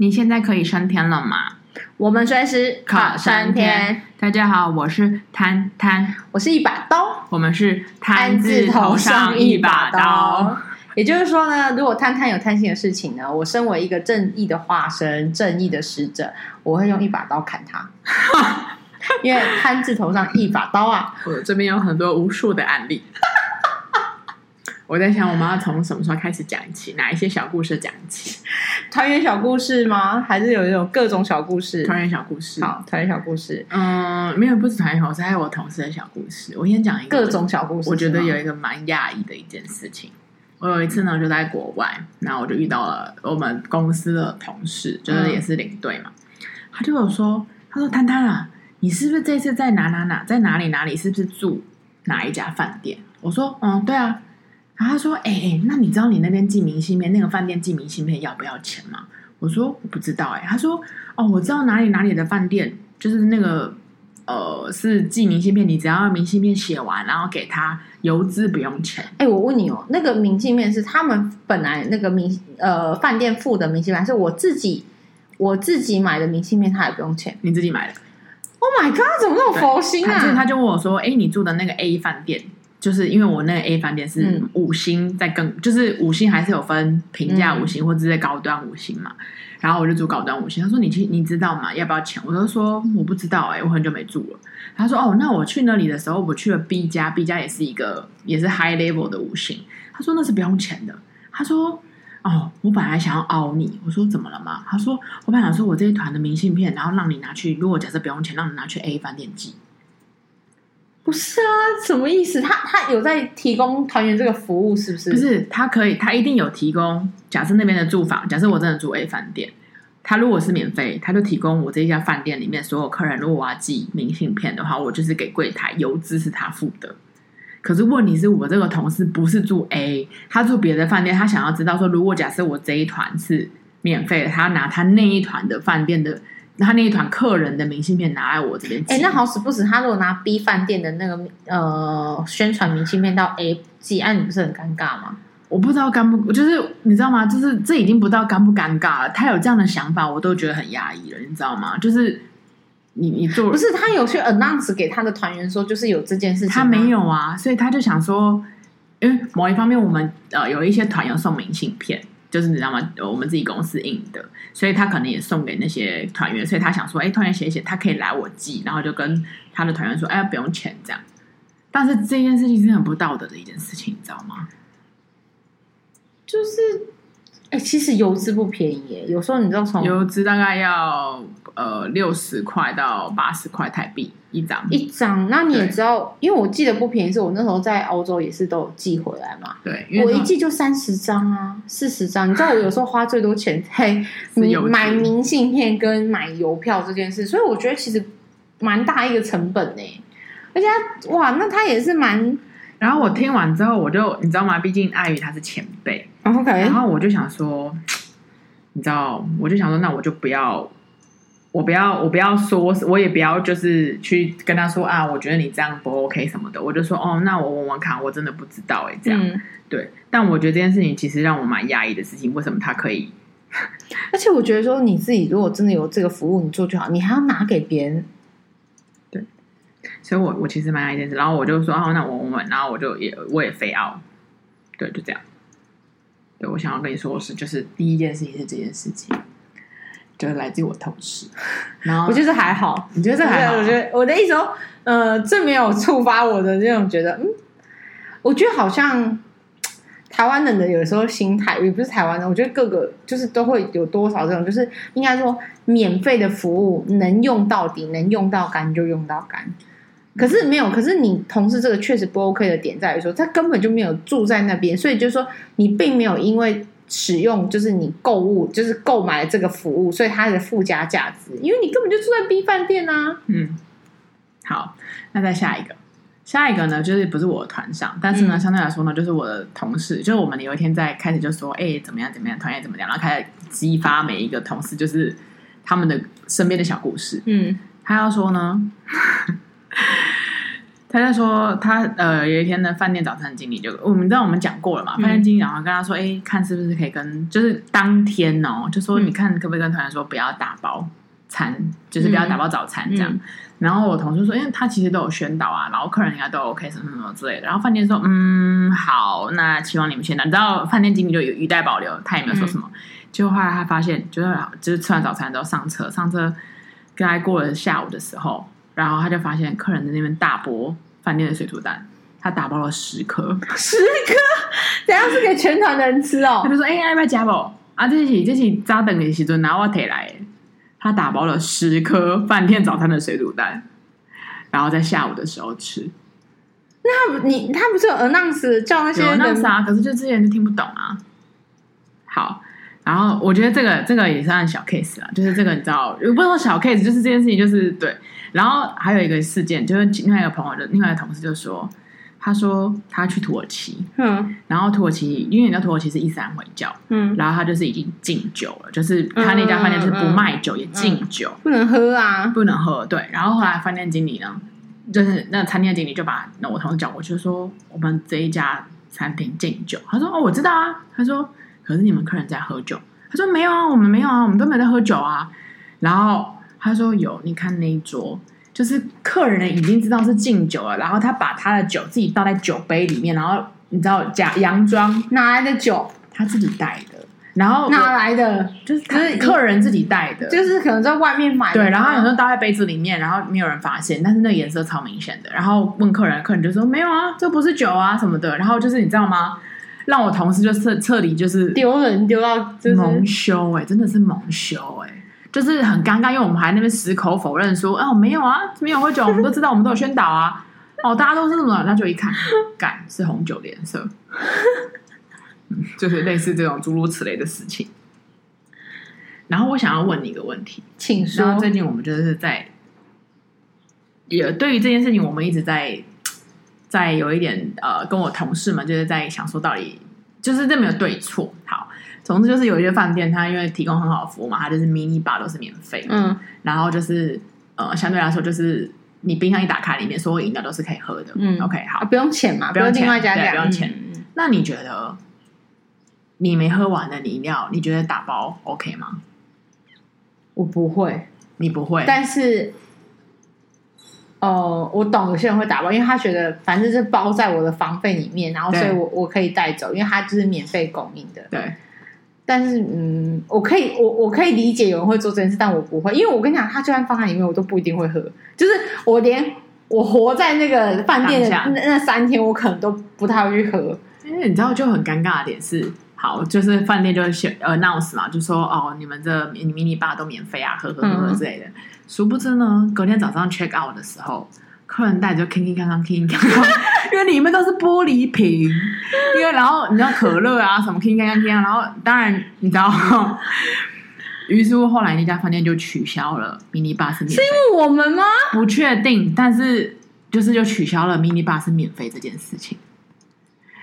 你现在可以升天了吗？我们随时考升天。大家好，我是贪贪，我是一把刀。我们是贪字头上一把刀。也就是说呢，如果贪贪有贪心的事情呢，我身为一个正义的化身、正义的使者，我会用一把刀砍他。因为贪字头上一把刀啊！我这边有很多无数的案例。我在想，我们要从什么时候开始讲起？哪一些小故事讲起？团圆小故事吗？还是有一种各种小故事？团圆小故事，好，团圆小故事。嗯，没有，不是团圆小故事，还有我同事的小故事。我先讲一个各种小故事。我觉得有一个蛮讶异的一件事情。我有一次呢，就在国外，然后我就遇到了我们公司的同事，就是也是领队嘛。嗯、他就有说：“他说，丹丹啊，你是不是这次在哪哪哪，在哪里哪里，是不是住哪一家饭店？”我说：“嗯，对啊。”然后他说：“哎、那你知道你那边寄明信片，那个饭店寄明信片要不要钱吗？”我说：“我不知道。”哎，他说：“哦，我知道哪里哪里的饭店，就是那个呃，是寄明信片，你只要明信片写完，然后给他邮资不用钱。”哎，我问你哦，那个明信片是他们本来那个明呃饭店付的明信片，还是我自己我自己买的明信片？他也不用钱？你自己买的？Oh my god，怎么那么佛心啊？他，他就问我说：“哎，你住的那个 A 饭店？”就是因为我那个 A 饭店是五星，在更、嗯、就是五星还是有分平价五星或者是高端五星嘛，然后我就住高端五星。他说你去你知道吗？要不要钱？我就说我不知道哎、欸，我很久没住了。他说哦，那我去那里的时候，我去了 B 家，B 家也是一个也是 high level 的五星。他说那是不用钱的。他说哦，我本来想要凹你，我说怎么了嘛？他说我本来想说我这一团的明信片，然后让你拿去，如果假设不用钱，让你拿去 A 饭店寄。不是啊，什么意思？他他有在提供团员这个服务，是不是？不是，他可以，他一定有提供。假设那边的住房，假设我真的住 A 饭店，他如果是免费，他就提供我这一家饭店里面所有客人，如果我要寄明信片的话，我就是给柜台邮资是他付的。可是问题是我这个同事不是住 A，他住别的饭店，他想要知道说，如果假设我这一团是免费的，他拿他那一团的饭店的。他那一团客人的明信片拿来我这边，哎、欸，那好死不死，他如果拿 B 饭店的那个呃宣传明信片到 A 寄，哎，你不是很尴尬吗？我不知道尴不，就是你知道吗？就是这已经不知道尴不尴尬了。他有这样的想法，我都觉得很压抑了，你知道吗？就是你你做不是他有去 announce 给他的团员说，就是有这件事情，他没有啊，所以他就想说，因为某一方面我们呃有一些团员送明信片。就是你知道吗？我们自己公司印的，所以他可能也送给那些团员，所以他想说，哎，团员写一写，他可以来我寄，然后就跟他的团员说，哎，不用钱这样。但是这件事情是很不道德的一件事情，你知道吗？就是，哎，其实邮资不便宜耶，有时候你知道从邮资大概要呃六十块到八十块台币。一张一张，那你也知道，因为我记得不便宜，是我那时候在欧洲也是都有寄回来嘛。对，我一寄就三十张啊，四十张。你知道我有时候花最多钱在 买明信片跟买邮票这件事，所以我觉得其实蛮大一个成本呢。而且他哇，那他也是蛮……然后我听完之后，我就你知道吗？毕竟碍于他是前辈，OK。然后我就想说，你知道，我就想说，那我就不要。我不要，我不要说，我也不要，就是去跟他说啊，我觉得你这样不 OK 什么的。我就说哦，那我问问看，我真的不知道哎，这样、嗯、对。但我觉得这件事情其实让我蛮压抑的事情，为什么他可以？而且我觉得说你自己如果真的有这个服务，你做就好，你还要拿给别人。对，所以我我其实蛮讶异的，然后我就说哦，那我问问，然后我就也我也非要，对，就这样。对，我想要跟你说的是，就是第一件事情是这件事情。就是来自于我同事，然后我觉得还好，你觉得这还好？我觉得我的意思说，呃，这没有触发我的这种觉得，嗯，我觉得好像台湾人的有时候心态，也不是台湾人，我觉得各个就是都会有多少这种，就是应该说免费的服务能用到底，能用到干就用到干。可是没有，可是你同事这个确实不 OK 的点在于说，他根本就没有住在那边，所以就是说你并没有因为。使用就是你购物，就是购买这个服务，所以它的附加价值，因为你根本就住在 B 饭店啊。嗯，好，那再下一个，下一个呢，就是不是我的团上，但是呢，嗯、相对来说呢，就是我的同事，就是我们有一天在开始就说，哎、欸，怎么样怎么样，团员怎么样，然后开始激发每一个同事，就是他们的身边的小故事。嗯，他要说呢，他在说他呃有一天的饭店早餐经理就我们知道我们讲过了嘛，饭店经理然后跟他说，哎、欸，看是不是可以跟就是当天哦，就说你看可不可以跟团员说不要打包餐，就是不要打包早餐这样。嗯、然后我同事说，因为他其实都有宣导啊，然后客人应该都 OK 什么什么之类的。然后饭店说，嗯，好，那希望你们先拿。你知道饭店经理就有一带保留，他也没有说什么。结果、嗯、后来他发现，就是就是吃完早餐之后上车，上车跟他过了下午的时候。然后他就发现客人在那边大剥饭店的水煮蛋，他打包了十颗，十颗，等下是给全团的人吃哦。他就说：“哎、欸，要不要加不？啊，这是这是扎等的时阵拿我提来。”他打包了十颗饭店早餐的水煮蛋，然后在下午的时候吃。那他你他不是有 announce 叫那些人 announce 啊？可是就之前就听不懂啊。好。然后我觉得这个这个也算小 case 啊，就是这个你知道，不是说小 case，就是这件事情就是对。然后还有一个事件，就是另外一个朋友的另外一个同事就说，他说他去土耳其，嗯，然后土耳其因为你知道土耳其是伊斯兰回教，嗯，然后他就是已经禁酒了，就是他那家饭店是不卖酒、嗯、也禁酒，不能喝啊，不能喝。对，然后后来饭店经理呢，就是那餐厅经理就把那我同事叫过去说，我们这一家餐厅禁酒。他说哦，我知道啊，他说。可是你们客人在喝酒，他说没有啊，我们没有啊，我们都没在喝酒啊。然后他说有，你看那一桌，就是客人已经知道是敬酒了，然后他把他的酒自己倒在酒杯里面，然后你知道假洋装哪来的酒，他自己带的，然后哪来的，就是客人自己带的，就是可能在外面买的，对，然后有时候倒在杯子里面，然后没有人发现，但是那个颜色超明显的，然后问客人，客人就说没有啊，这不是酒啊什么的，然后 就是你知道吗？让我同事就彻彻底就是丢人丢到蒙羞哎，真的是蒙羞哎，就是很尴尬，因为我们还那边矢口否认说哦没有啊，没有喝酒，我们都知道，我们都有宣导啊，哦大家都是什么，那就一看，干是红酒的颜色，就是类似这种诸如此类的事情。然后我想要问你一个问题，请说。最近我们就是在也对于这件事情，我们一直在。在有一点呃，跟我同事们就是在想说，到底就是这没有对错。好，总之就是有一些饭店，它因为提供很好的服务嘛，它就是 mini bar 都是免费，嗯，然后就是呃，相对来说就是你冰箱一打开，里面所有饮料都是可以喝的，嗯，OK，好，不用钱嘛，不用另外加价，不用钱。嗯、那你觉得你没喝完的饮料，你觉得打包 OK 吗？我不会，你不会，但是。哦，我懂有些人会打包，因为他觉得反正是包在我的房费里面，然后所以我我可以带走，因为它就是免费供应的。对。但是嗯，我可以我我可以理解有人会做这件事，但我不会，因为我跟你讲，他就算放在里面，我都不一定会喝。就是我连我活在那个饭店的那那三天，我可能都不太会去喝。因为你知道，就很尴尬的点是，好，就是饭店就写 announce 嘛，就说哦，你们这迷你 bar 都免费啊，喝喝喝喝之类的。嗯殊不知呢，隔天早上 check out 的时候，客人带着就 king 康 king king 康康，因为里面都是玻璃瓶，因为然后你知道可乐啊什么 king king king king，然后当然你知道，于是乎后来那家饭店就取消了 mini bar 是免费，是因为我们吗？不确定，但是就是就取消了 mini bar 是免费这件事情。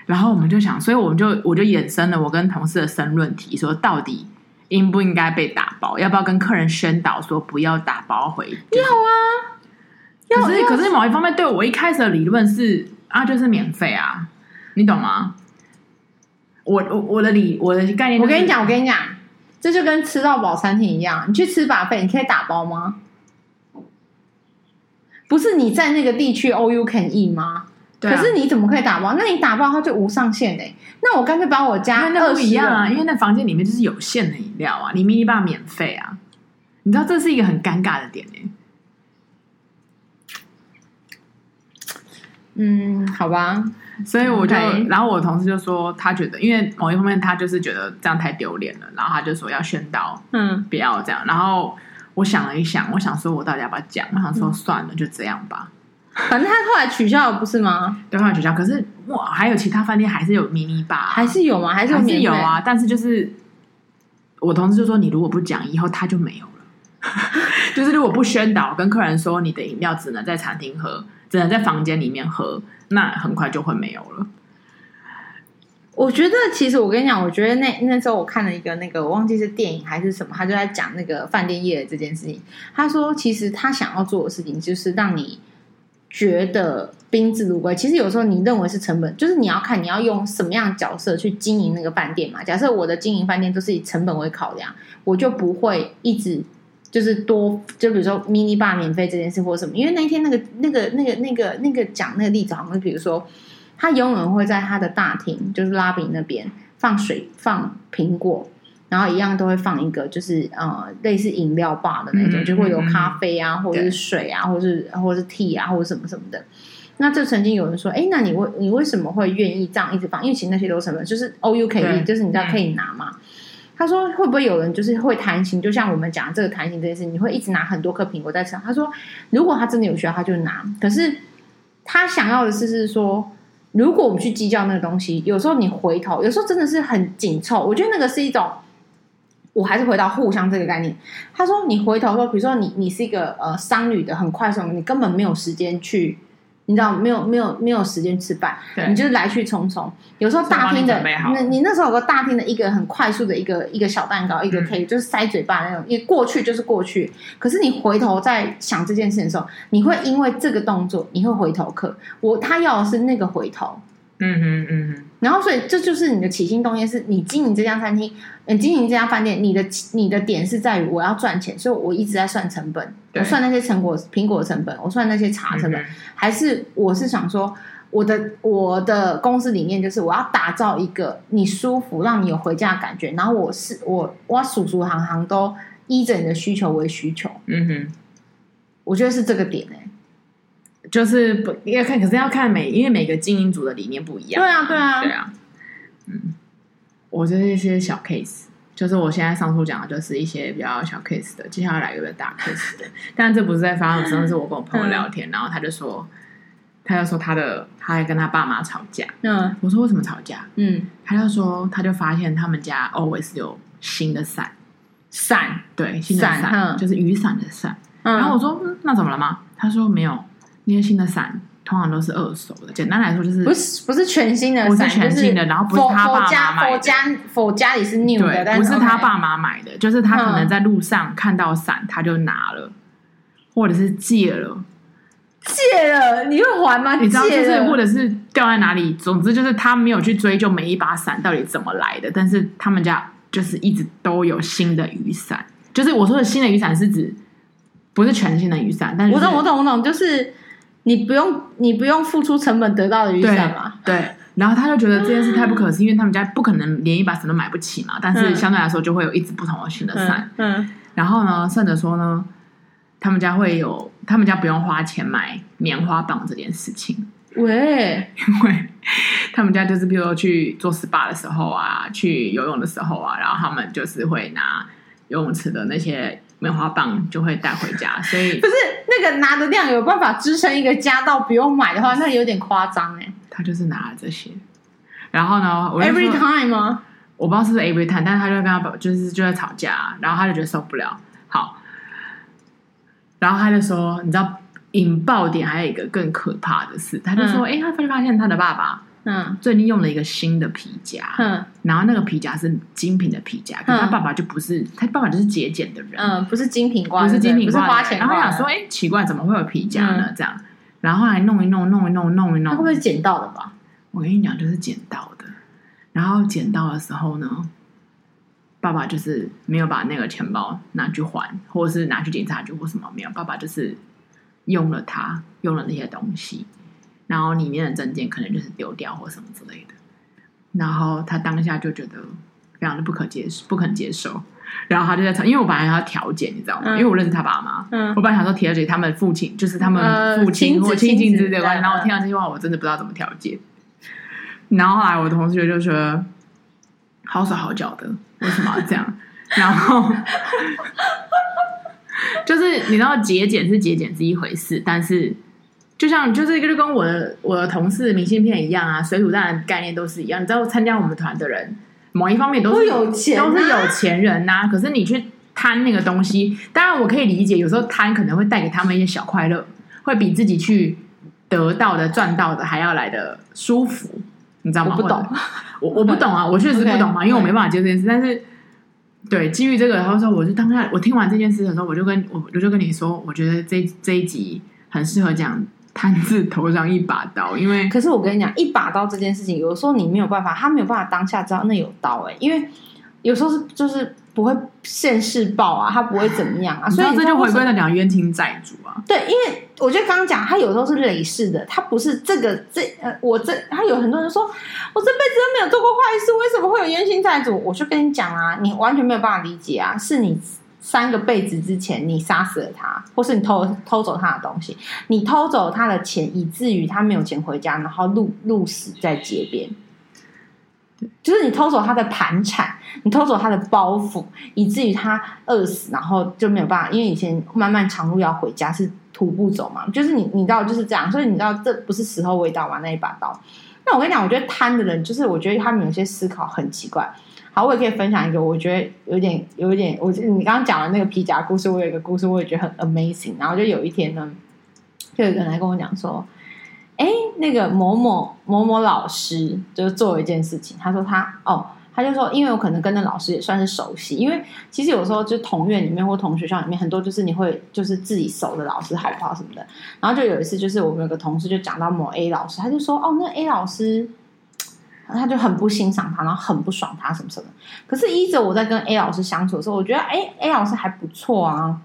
然后我们就想，所以我们就我就衍生了我跟同事的申论题，说到底。应不应该被打包？要不要跟客人宣导说不要打包回？要啊，可是可是某一方面对我一开始的理论是啊，就是免费啊，你懂吗？我我我的理我的概念，我跟你讲，我跟你讲，这就跟吃到饱餐厅一样，你去吃 buffet，你可以打包吗？不是你在那个地区 all you can eat 吗？对啊、可是你怎么可以打包？那你打包它就无上限哎。那我干脆把我家那不一样啊，因为那房间里面就是有限的饮料啊，你 mini bar 免费啊，你知道这是一个很尴尬的点哎。嗯，好吧，所以我就，Okay. 然后我同事就说，他觉得因为某一方面他就是觉得这样太丢脸了，然后他就说要宣导，嗯，不要这样。然后我想了一想，我想说我到底要不要讲？我想说算了，嗯、就这样吧。反正他后来取消了，不是吗？对，后来取消。可是哇，还有其他饭店还是有迷你吧？还是有吗？还是有，还是有啊？但是就是我同事就说，你如果不讲，以后他就没有了。就是如果不宣导，跟客人说你的饮料只能在餐厅喝，只能在房间里面喝，那很快就会没有了。我觉得，其实我跟你讲，我觉得那那时候我看了一个那个，我忘记是电影还是什么，他就在讲那个饭店业的这件事情。他说，其实他想要做的事情就是让你。觉得宾至如归。其实有时候你认为是成本，就是你要看你要用什么样的角色去经营那个饭店嘛。假设我的经营饭店都是以成本为考量，我就不会一直就是多，就比如说 mini bar 免费这件事或什么。因为那天那个那个那个那个那个讲那个例子，好像比如说他永远会在他的大厅，就是 lobby 那边放水放苹果。然后一样都会放一个，就是呃类似饮料吧的那种，嗯、就会有咖啡啊，嗯、或者是水啊，或者是或者是 tea 啊，或者什么什么的。那这曾经有人说，哎，那你为你为什么会愿意这样一直放？因为其实那些都是成本，就是 can eat，就是你知道可以拿嘛。他说会不会有人就是会贪心？就像我们讲这个贪心这件事，你会一直拿很多颗苹果在吃。他说，如果他真的有需要，他就拿。可是他想要的是是说，如果我们去计较那个东西，有时候你回头，有时候真的是很紧凑。我觉得那个是一种。我还是回到互相这个概念。他说：“你回头说，比如说你你是一个呃商旅的，很快速，你根本没有时间去，你知道没有没有没有时间吃饭，你就是来去匆匆。有时候大厅的，那你那时候有个大厅的一个很快速的一个一个小蛋糕，一个可以就是塞嘴巴那种，你过去就是过去。可是你回头在想这件事的时候，你会因为这个动作，你会回头客。我他要的是那个回头。”嗯哼嗯哼，然后所以这就是你的起心动念，是你经营这家餐厅，你经营这家饭店，你的你的点是在于我要赚钱，所以我一直在算成本，我算那些成果苹果成本，我算那些茶成本，嗯、还是我是想说，我的我的公司理念就是我要打造一个你舒服，让你有回家的感觉，然后我是我我数数行行都依着你的需求为需求，嗯哼，我觉得是这个点哎、欸。就是不要看，可是要看每，因为每个经营组的理念不一样。对啊，对啊，对啊。嗯，我这是一些小 case，就是我现在上述讲的，就是一些比较小 case 的。接下来来一个大 case 的，但这不是在发生，真的是我跟我朋友聊天，嗯、然后他就说，他就说他的，他还跟他爸妈吵架。嗯，我说为什么吵架？嗯，他就说他就发现他们家 always 有新的伞，伞对，新的伞、嗯、就是雨伞的伞。嗯、然后我说、嗯、那怎么了吗？他说没有。那些新的伞通常都是二手的，简单来说就是不是不是全新的，不是全新的，然后不是他爸妈买家否家里是 new 的，对，不是他爸妈买的，就是他可能在路上看到伞他就拿了，或者是借了，借了你会还吗？你知道就是或者是掉在哪里，总之就是他没有去追究每一把伞到底怎么来的，但是他们家就是一直都有新的雨伞，就是我说的新的雨伞是指不是全新的雨伞，但是我懂我懂我懂，就是。你不用，你不用付出成本得到的雨伞嘛？对，然后他就觉得这件事太不可思议，因为他们家不可能连一把伞都买不起嘛。但是相对来说，就会有一支不同的新的伞。嗯，嗯然后呢，甚至说呢，他们家会有，他们家不用花钱买棉花棒这件事情。喂，因为他们家就是，比如说去做 SPA 的时候啊，去游泳的时候啊，然后他们就是会拿游泳池的那些。棉花棒就会带回家，所以不是那个拿的量有办法支撑一个家到不用买的话，那有点夸张哎。他就是拿了这些，然后呢，every time 吗？我不知道是不是 every time，但是他就跟他就是就在吵架，然后他就觉得受不了。好，然后他就说，你知道引爆点还有一个更可怕的事，他就说，哎、嗯，他发现他的爸爸。嗯，最近用了一个新的皮夹，嗯，然后那个皮夹是精品的皮夹，可是他爸爸就不是，他爸爸就是节俭的人，嗯，不是精品挂，不是精品挂，不是花钱。然后他想说，哎，奇怪，怎么会有皮夹呢？这样，然后还弄一弄，弄一弄，弄一弄，他会不会是捡到的吧？我跟你讲，就是捡到的。然后捡到的时候呢，爸爸就是没有把那个钱包拿去还，或者是拿去警察局或什么没有，爸爸就是用了它，用了那些东西。然后里面的证件可能就是丢掉或什么之类的，然后他当下就觉得非常的不可接受，不肯接受。然后他就在吵，因为我本来要调解，你知道吗？嗯、因为我认识他爸妈，嗯，我本来想说调解他们父亲，就是他们父亲或亲亲之间的关系。然后我听到这句话，我真的不知道怎么调解。然后后来我的同学就说：“好手好脚的，为什么要这样？”然后 就是你知道节俭是节俭是一回事，但是。就像就是就跟我的我的同事明信片一样啊，水煮蛋的概念都是一样。你知道参加我们团的人，某一方面都是有钱，都是有钱人呐、啊。可是你去贪那个东西，当然我可以理解，有时候贪可能会带给他们一些小快乐，会比自己去得到的赚到的还要来的舒服，你知道吗？我不懂，我我不懂啊，我确实不懂嘛，Okay, 因为我没办法接受这件事。但是对基于这个，然后说我就当下我听完这件事的时候，我就跟我我就跟你说，我觉得这这一集很适合讲。摊子头上一把刀，因为可是我跟你讲，一把刀这件事情，有的时候你没有办法，他没有办法当下知道那有刀哎、欸，因为有时候是就是不会现世报啊，他不会怎么样啊，所以这就回归了讲冤亲债主啊。对，因为我觉得刚刚讲他有时候是累世的，他不是这个这呃，我这他有很多人说我这辈子都没有做过坏事，为什么会有冤亲债主？我就跟你讲啊，你完全没有办法理解啊，是你。三个辈子之前，你杀死了他，或是你偷偷走他的东西，你偷走他的钱，以至于他没有钱回家，然后路路死在街边。就是你偷走他的盘缠，你偷走他的包袱，以至于他饿死，然后就没有办法，因为以前漫漫长路要回家是徒步走嘛，就是你你知道就是这样，所以你知道这不是时候未到嘛，那一把刀。那我跟你讲，我觉得贪的人，就是我觉得他们有些思考很奇怪。好，我也可以分享一个，我觉得有点有点，我你刚刚讲的那个皮夹故事，我有一个故事，我也觉得很 amazing。然后就有一天呢，就有个人来跟我讲说，哎，那个某某某某老师就是做了一件事情，他说他哦，他就说，因为我可能跟那老师也算是熟悉，因为其实有时候就同院里面或同学校里面很多就是你会就是自己熟的老师好不好什么的。然后就有一次，就是我们有个同事就讲到某 A 老师，他就说哦，那 A 老师。他就很不欣赏他，然后很不爽他什么什么。可是依着我在跟 A 老师相处的时候，我觉得哎，A 老师还不错啊，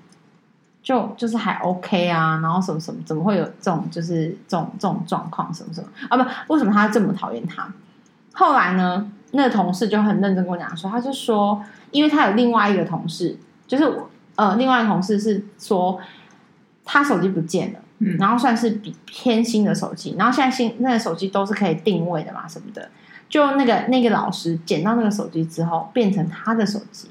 就就是还 OK 啊。然后什么什么，怎么会有这种就是这种这种状况什么什么啊？不，为什么他这么讨厌他？后来呢，那个同事就很认真跟我讲说，他就说，因为他有另外一个同事，就是呃，另外一个同事是说他手机不见了，嗯，然后算是比偏新的手机，然后现在新那个手机都是可以定位的嘛，什么的。就那个那个老师捡到那个手机之后，变成他的手机，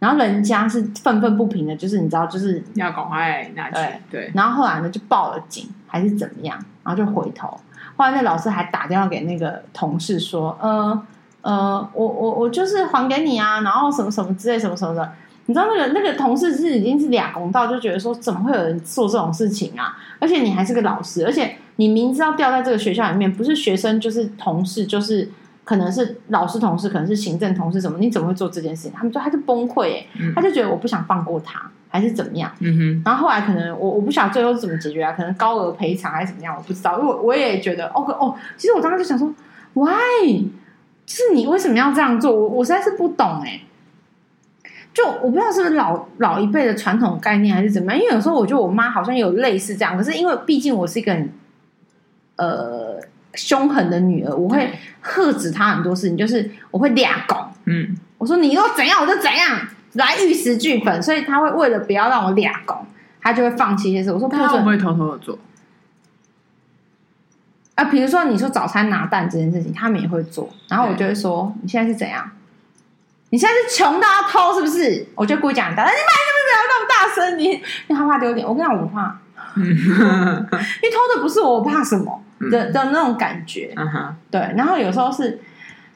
然后人家是愤愤不平的，就是你知道，就是要赶快拿去，对对。然后后来呢，就报了警还是怎么样，然后就回头。后来那老师还打电话给那个同事说：“呃呃，我我我就是还给你啊，然后什么什么之类什么什么的。”你知道那个那个同事是已经是俩公道，就觉得说怎么会有人做这种事情啊？而且你还是个老师，而且。你明知道掉在这个学校里面，不是学生就是同事，就是可能是老师同事，可能是行政同事什么？你怎么会做这件事情？他们说他就崩溃，哎、嗯，他就觉得我不想放过他，还是怎么样？嗯哼。然后后来可能我我不晓得最后是怎么解决啊？可能高额赔偿还是怎么样？我不知道。因为我我也觉得，哦哦，其实我当时就想说，why？就是你为什么要这样做？我我实在是不懂哎。就我不知道是不是老老一辈的传统概念还是怎么样？因为有时候我觉得我妈好像有类似这样，可是因为毕竟我是一个很。呃，凶狠的女儿，我会喝止她很多事情，就是我会俩拱，嗯，我说你要怎样我就怎样，来玉石俱焚，所以她会为了不要让我俩拱，她就会放弃一些事。我说不准，她会不会偷偷的做？啊，比如说你说早餐拿蛋这件事情，他们也会做，然后我就会说你现在是怎样？你现在是穷到要偷是不是？我就故意讲你大，你买什么不要那么大声？你 你害怕丢脸？我跟你讲，我不怕，因为偷的不是我，我怕什么？的的那种感觉，嗯哼，对。然后有时候是，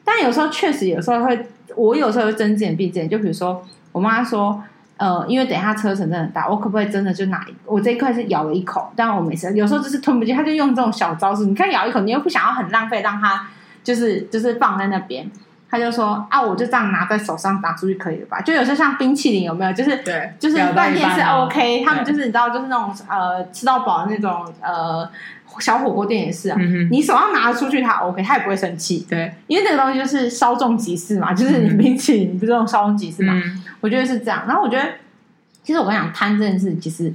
但有时候确实有时候会，我有时候会睁只眼闭只眼。就比如说，我妈说，呃，因为等一下车程真的很大，我可不可以真的就拿一，我这一块是咬了一口，但我没事。有时候就是吞不进，他就用这种小招式。你看咬一口，你又不想要很浪费，让它就是就是放在那边。他就说啊，我就这样拿在手上拿出去可以了吧？就有时候像冰淇淋有没有？就是对，就是半店是 OK，他们就是你知道，就是那种呃吃到饱的那种呃小火锅店也是啊。嗯、你手上拿出去，他 OK，他也不会生气。对，因为这个东西就是稍纵即逝嘛，就是你冰淇淋，你不是这种稍纵即逝嘛？嗯、我觉得是这样。然后我觉得，其实我跟你讲，贪这件事，其实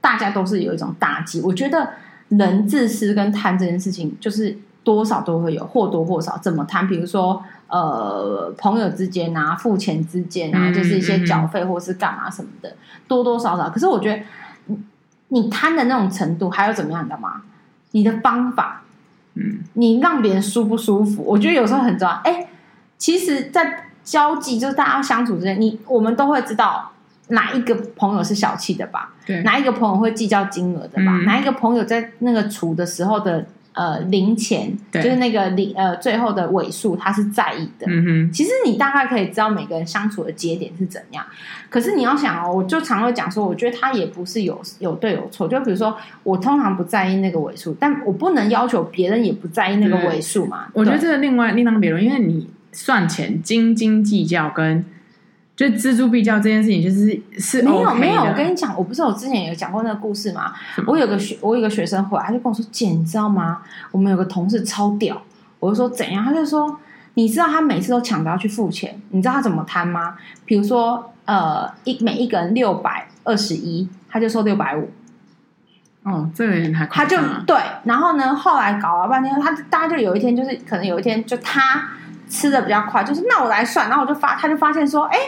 大家都是有一种大忌。我觉得人自私跟贪这件事情，就是多少都会有，或多或少怎么贪？比如说。呃，朋友之间啊，付钱之间啊，就是一些缴费或是干嘛什么的，多多少少。可是我觉得，你贪的那种程度，还有怎么样的吗？你的方法，嗯，你让别人舒不舒服？我觉得有时候很重要。哎，其实，在交际就是大家相处之间，你我们都会知道哪一个朋友是小气的吧？对，哪一个朋友会计较金额的吧？嗯、哪一个朋友在那个处的时候的。呃，零钱就是那个零呃，最后的尾数，他是在意的。嗯哼，其实你大概可以知道每个人相处的节点是怎样。可是你要想哦，我就常会讲说，我觉得他也不是有有对有错。就比如说，我通常不在意那个尾数，但我不能要求别人也不在意那个尾数嘛。我觉得这个另外另当别论，因为你算钱斤斤计较跟。就锱铢必较这件事情，就是是没有、没有。我跟你讲，我不是我之前有讲过那个故事吗？我有个学，我有个学生回来，他就跟我说：“姐，你知道吗？我们有个同事超屌。”我就说：“怎样？”他就说：“你知道他每次都抢着要去付钱，你知道他怎么摊吗？比如说，呃，一每一个人六百二十一，他就收六百五。”哦，这个人还他就对，然后呢，后来搞了半天，他大家就有一天，就是可能有一天，就他吃的比较快，就是那我来算，然后我就发，他就发现说，哎。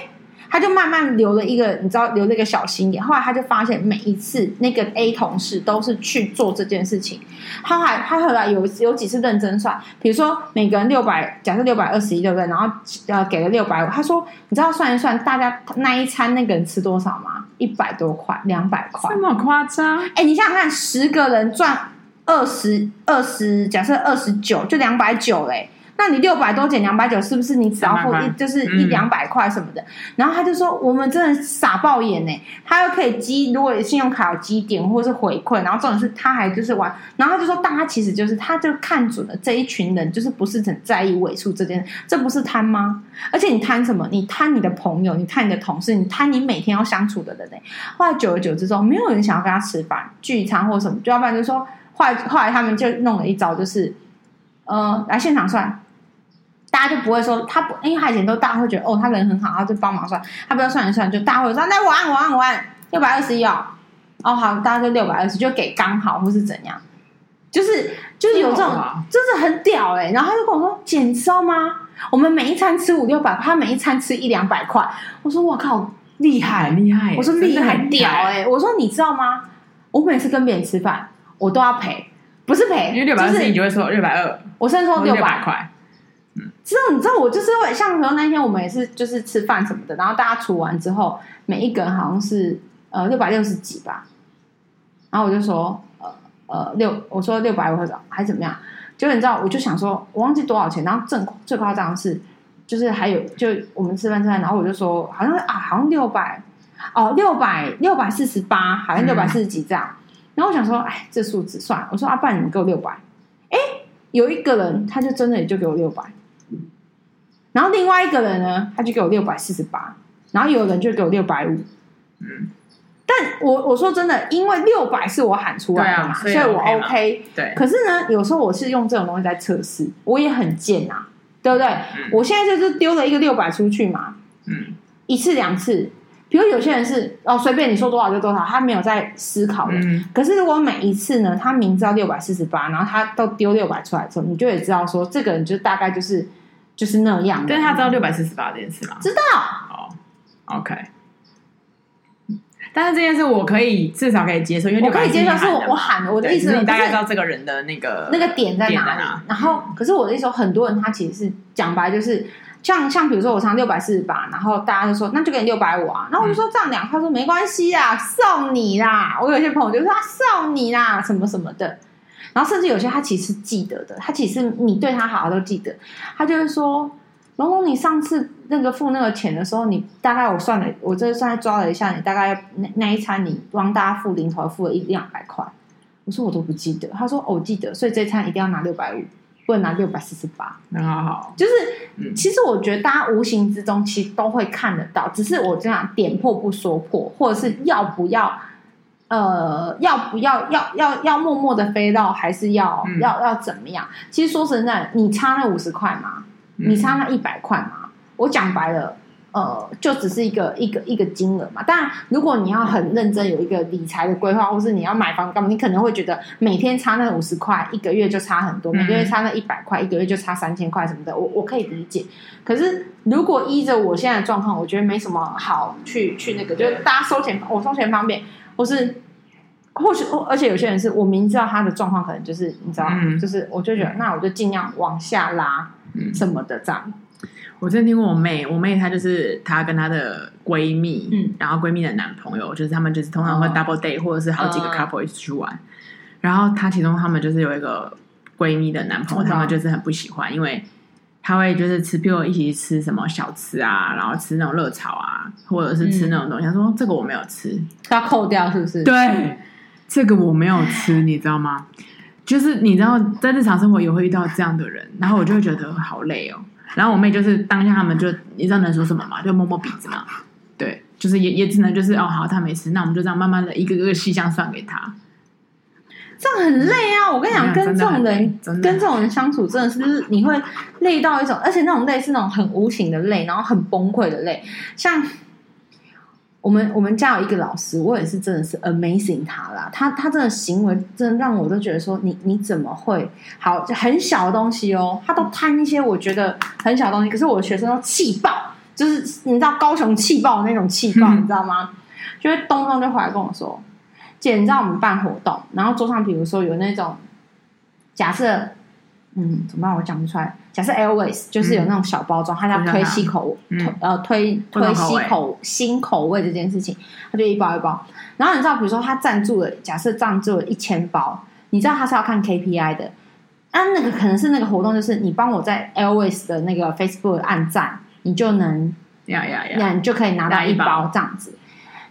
他就慢慢留了一个，你知道，留了一个小心眼。后来他就发现，每一次那个 A 同事都是去做这件事情。他还他后来有有几次认真算，比如说每个人六百，假设六百二十一，对不对？然后呃给了六百五。他说，你知道算一算，大家那一餐那个人吃多少吗？一百多块，两百块，这么夸张？哎，你想想看，十个人赚二十二十，假设二十九，就两百九嘞。那你六百多减两百九，是不是你只要付一就是一两百块什么的？嗯、然后他就说，我们真的傻爆眼呢。他又可以积，如果信用卡有积点或者是回馈，然后重点是他还就是玩，然后他就说，大家其实就是他就看准了这一群人，就是不是很在意尾数这件事，这不是贪吗？而且你贪什么？你贪你的朋友，你贪你的同事，你贪你每天要相处的人呢？后来久而久之之后，没有人想要跟他吃饭聚餐或什么，就要不然就说，后来后来他们就弄了一招，就是呃来现场算。大家就不会说他不，因为他以前都大家会觉得哦，他人很好，他就帮忙算。他不要算一算，就大家会说那我按我按我按六百二十一哦，哦好，大家就六百二十就给刚好或是怎样，就是就是有这种，真是很屌哎、欸。然后他就跟我说，姐你知道吗？我们每一餐吃五六百块，他每一餐吃一两百块。我说我靠，厉害厉害！我说厉害屌哎、欸！我说你知道吗？我每次跟别人吃饭，我都要赔，不是赔，因为六百二十一你就会说六百二，我甚至说六百块。知道你知道我就是会像说那天我们也是就是吃饭什么的，然后大家除完之后，每一个人好像是呃六百六十几吧，然后我就说呃呃六我说六百五或者还怎么样，就你知道我就想说我忘记多少钱，然后正最夸张是就是还有就我们吃饭吃饭，然后我就说好像啊好像六百哦六百六百四十八，好像六百四十几这样，然后我想说哎这数字算了，我说阿爸你们给我六百，哎有一个人他就真的也就给我六百。然后另外一个人呢，他就给我六百四十八，然后有人就给我六百五，嗯，但我我说真的，因为六百是我喊出来的嘛，所以，所以我 OK，对。可是呢，有时候我是用这种东西在测试，我也很贱啊，对不对？嗯、我现在就是丢了一个六百出去嘛，嗯，一次两次，比如有些人是哦随便你说多少就多少，他没有在思考的。嗯、可是如果每一次呢，他明知道六百四十八，然后他都丢六百出来之后，你就也知道说这个人就大概就是。就是那样，但是他知道六百四十八这件事吗？知道。哦、oh,，OK。但是这件事我可以至少可以接受，因为我可以接受，是我我喊的，我的意思是，你大概知道这个人的那个那个点在哪里。哪然后，嗯、可是我的意思说，很多人他其实是讲白，就是像像比如说我唱六百四十八，然后大家就说那就给你六百五啊，然后我就说这样两，他说没关系啊，送你啦。我有些朋友就说他送你啦，什么什么的。然后甚至有些他其实记得的，他其实你对他好，他都记得。他就会说：“龙龙，你上次那个付那个钱的时候，你大概我算了，我这算抓了一下，你大概那那一餐你帮大家付零头付了一两百块。”我说：“我都不记得。”他说：“哦，我记得，所以这餐一定要拿六百五，不能拿六百四十八。”很好好，就是、嗯、其实我觉得大家无形之中其实都会看得到，只是我这样点破不说破，或者是要不要。呃，要不要要要要默默的飞到，还是要、嗯、要要怎么样？其实说实在，你差那五十块嘛，嗯、你差那一百块嘛，我讲白了，呃，就只是一个一个一个金额嘛。当然，如果你要很认真有一个理财的规划，或是你要买房干嘛，你可能会觉得每天差那五十块，一个月就差很多；每个月差那一百块，一个月就差三千块什么的。我我可以理解。可是如果依着我现在的状况，我觉得没什么好去去那个，就是大家收钱，我收钱方便。或是，或许，而且有些人是我明知道他的状况可能就是你知道，嗯、就是我就觉得那我就尽量往下拉，什么的这样。嗯、我之前听过我妹，我妹她就是她跟她的闺蜜，嗯，然后闺蜜的男朋友，就是他们就是通常会 double 哦、或者是好几个 couple 一起去玩。呃、然后她其中他们就是有一个闺蜜的男朋友，他们就是很不喜欢，因为。他会就是吃，比如一起吃什么小吃啊，然后吃那种热炒啊，或者是吃那种东西。嗯、他说这个我没有吃，要扣掉是不是？对，这个我没有吃，你知道吗？就是你知道，在日常生活也会遇到这样的人，然后我就会觉得好累哦。然后我妹就是当下他们就你知道能说什么吗？就摸摸鼻子嘛。对，就是也也只能就是哦好，他没事，那我们就这样慢慢的一个个细项算给他。这样很累啊！我跟你讲，跟这种人跟这种人相处，真的是你会累到一种，而且那种累是那种很无情的累，然后很崩溃的累。像我们我们家有一个老师，我也是真的是 amazing 他啦，他他真的行为真的让我都觉得说，你你怎么会好就很小的东西哦，他都贪一些我觉得很小的东西，可是我的学生都气爆，就是你知道高雄气爆的那种气爆，你知道吗？就会咚咚就回来跟我说。姐，你知道我们办活动，然后桌上比如说有那种，假设，嗯，怎么办？我讲不出来。假设 Airways 就是有那种小包装，他、嗯、要推新口，呃推推新口新口味这件事情，他就一包一包。然后你知道，比如说他赞助了，假设赞助了一千包，你知道他是要看 KPI 的，啊，那个可能是那个活动，就是你帮我在 Airways 的那个 Facebook 按赞，你就能呀呀呀，你就可以拿到一包这样子。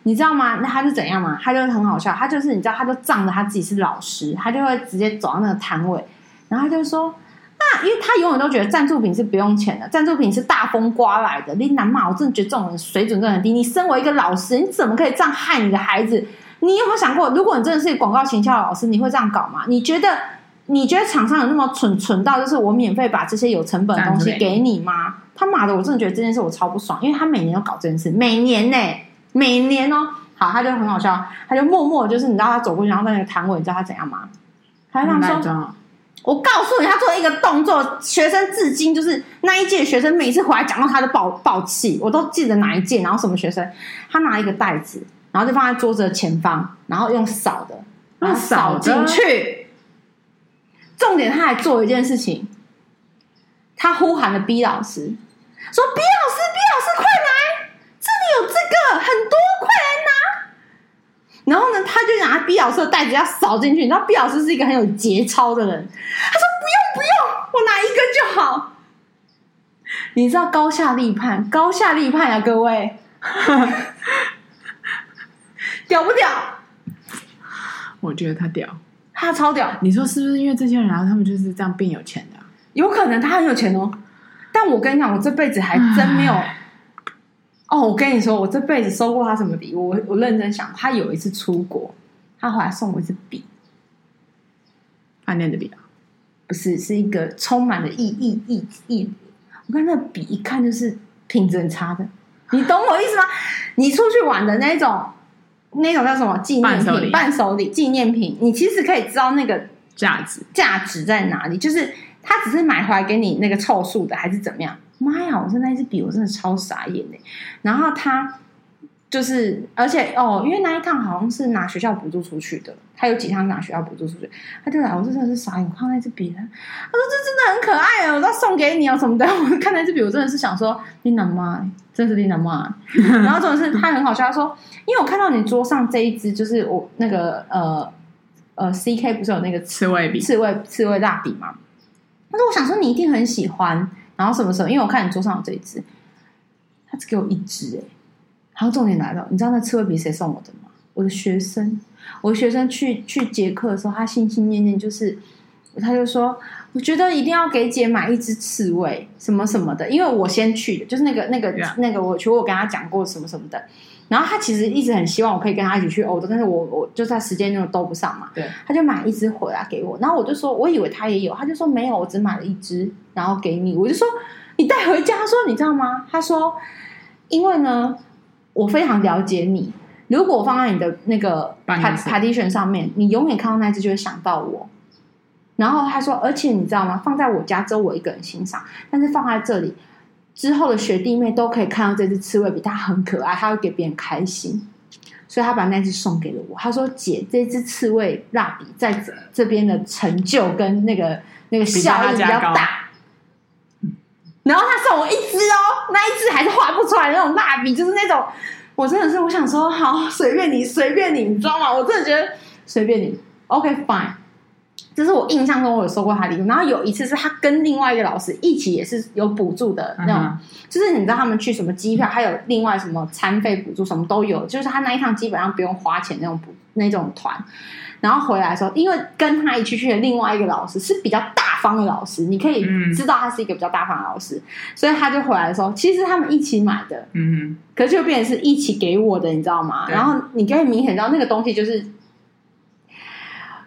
你知道吗？那他是怎样吗？他就是很好笑，他就是你知道，他就仗着他自己是老师，他就会直接走到那个摊位，然后他就说啊，因为他永远都觉得赞助品是不用钱的，赞助品是大风刮来的。你难嘛，我真的觉得这种人水准真的很低。你身为一个老师，你怎么可以这样害你的孩子？你有没有想过，如果你真的是广告行销的老师，你会这样搞吗？你觉得你觉得厂商有那么蠢蠢到就是我免费把这些有成本的东西给你吗？他妈的，我真的觉得这件事我超不爽，因为他每年都搞这件事，每年呢、欸。每年哦，好，他就很好笑，他就默默就是你知道他走过去，然后在那个摊位，你知道他怎样吗？他这样说：“我告诉你，他做一个动作，学生至今就是那一届学生每次回来讲到他的爆爆气，我都记得哪一届，然后什么学生，他拿一个袋子，然后就放在桌子的前方，然后用扫的，然后扫进去。重点他还做一件事情，他呼喊了 B 老师，说：‘B 老师，B 老师，快来！’这里有这个很多，快来拿！然后呢，他就拿 B 老师的袋子要扫进去。你知道 B 老师是一个很有节操的人，他说：“不用不用，我拿一根就好。”你知道高下立判，高下立判啊，各位，屌不屌？我觉得他屌，他超屌。你说是不是因为这些人，然后他们就是这样变有钱的？有可能他很有钱哦，但我跟你讲，我这辈子还真没有。哦，我跟你说，我这辈子收过他什么礼物？我我认真想，他有一次出国，他后来送我一支笔，暗恋的笔啊，不是，是一个充满了意意意义。我看那笔一看就是品质很差的，你懂我意思吗？你出去玩的那种，那种叫什么纪念品？伴手礼、纪念品，你其实可以知道那个价值价值在哪里，就是他只是买回来给你那个凑数的，还是怎么样？妈呀！我说那一支笔，我真的超傻眼嘞。然后他就是，而且哦，因为那一趟好像是拿学校补助出去的，他有几趟拿学校补助出去，他就来，我说真的是傻眼。我看到那支笔，他说这真的很可爱哦，我要送给你啊什么的。我看那支笔，我真的是想说，你能吗，真是你能吗。然后重点是他很好笑，他说，因为我看到你桌上这一支，就是我那个呃呃，CK 不是有那个刺猬笔、刺猬刺猬蜡笔吗？他说，我想说你一定很喜欢。然后什么时候？因为我看你桌上有这一只，他只给我一只哎。然后重点来了，你知道那刺猬笔谁送我的吗？我的学生。我的学生去去捷克的时候，他心心念念就是，他就说，我觉得一定要给姐买一只刺猬什么什么的，因为我先去的，就是那个那个.那个我，其实我跟他讲过什么什么的。然后他其实一直很希望我可以跟他一起去欧洲，但是我我就在时间那种兜不上嘛。对，他就买一只回来给我，然后我就说，我以为他也有，他就说没有，我只买了一只，然后给你。我就说你带回家，他说你知道吗？他说因为呢，我非常了解你，如果我放在你的那个 partition 上面，你永远看到那只就会想到我。然后他说，而且你知道吗？放在我家只有我一个人欣赏，但是放在这里。之后的学弟妹都可以看到这只刺猬比，它很可爱，它会给别人开心，所以他把那只送给了我。他说：“姐，这只刺猬蜡笔在这这边的成就跟那个那个效益比较大。”然后他送我一支哦，那一支还是画不出来的那种蜡笔，就是那种我真的是我想说，好随便你，随便你，你知道吗？我真的觉得随便你，OK fine。这是我印象中我有收过他礼物，然后有一次是他跟另外一个老师一起也是有补助的那种，嗯、就是你知道他们去什么机票，还有另外什么餐费补助，什么都有，就是他那一趟基本上不用花钱那种补那种团，然后回来的时候，因为跟他一起去的另外一个老师是比较大方的老师，你可以知道他是一个比较大方的老师，嗯、所以他就回来的时候，其实他们一起买的，嗯，可是就变成是一起给我的，你知道吗？然后你可以明显知道那个东西就是，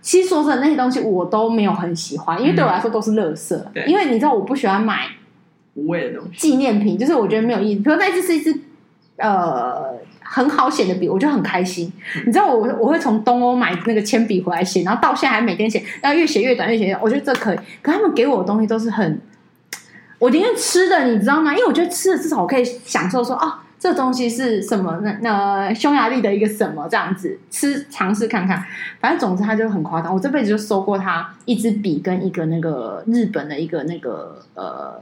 其实说真的，那些东西我都没有很喜欢，因为对我来说都是垃圾，嗯、因为你知道我不喜欢买无谓的东西，纪念品，就是我觉得没有意义。比如那只是一支呃。很好写的笔，我就很开心。你知道我我会从东欧买那个铅笔回来写，然后到现在还每天写，然后越写越短，越写越短。我觉得这可以。可他们给我的东西都是很，我宁愿吃的，你知道吗？因为我觉得吃的至少我可以享受说，哦，这东西是什么？那那匈牙利的一个什么这样子吃尝试看看。反正总之他就很夸张。我这辈子就收过他一支笔跟一个那个日本的一个那个呃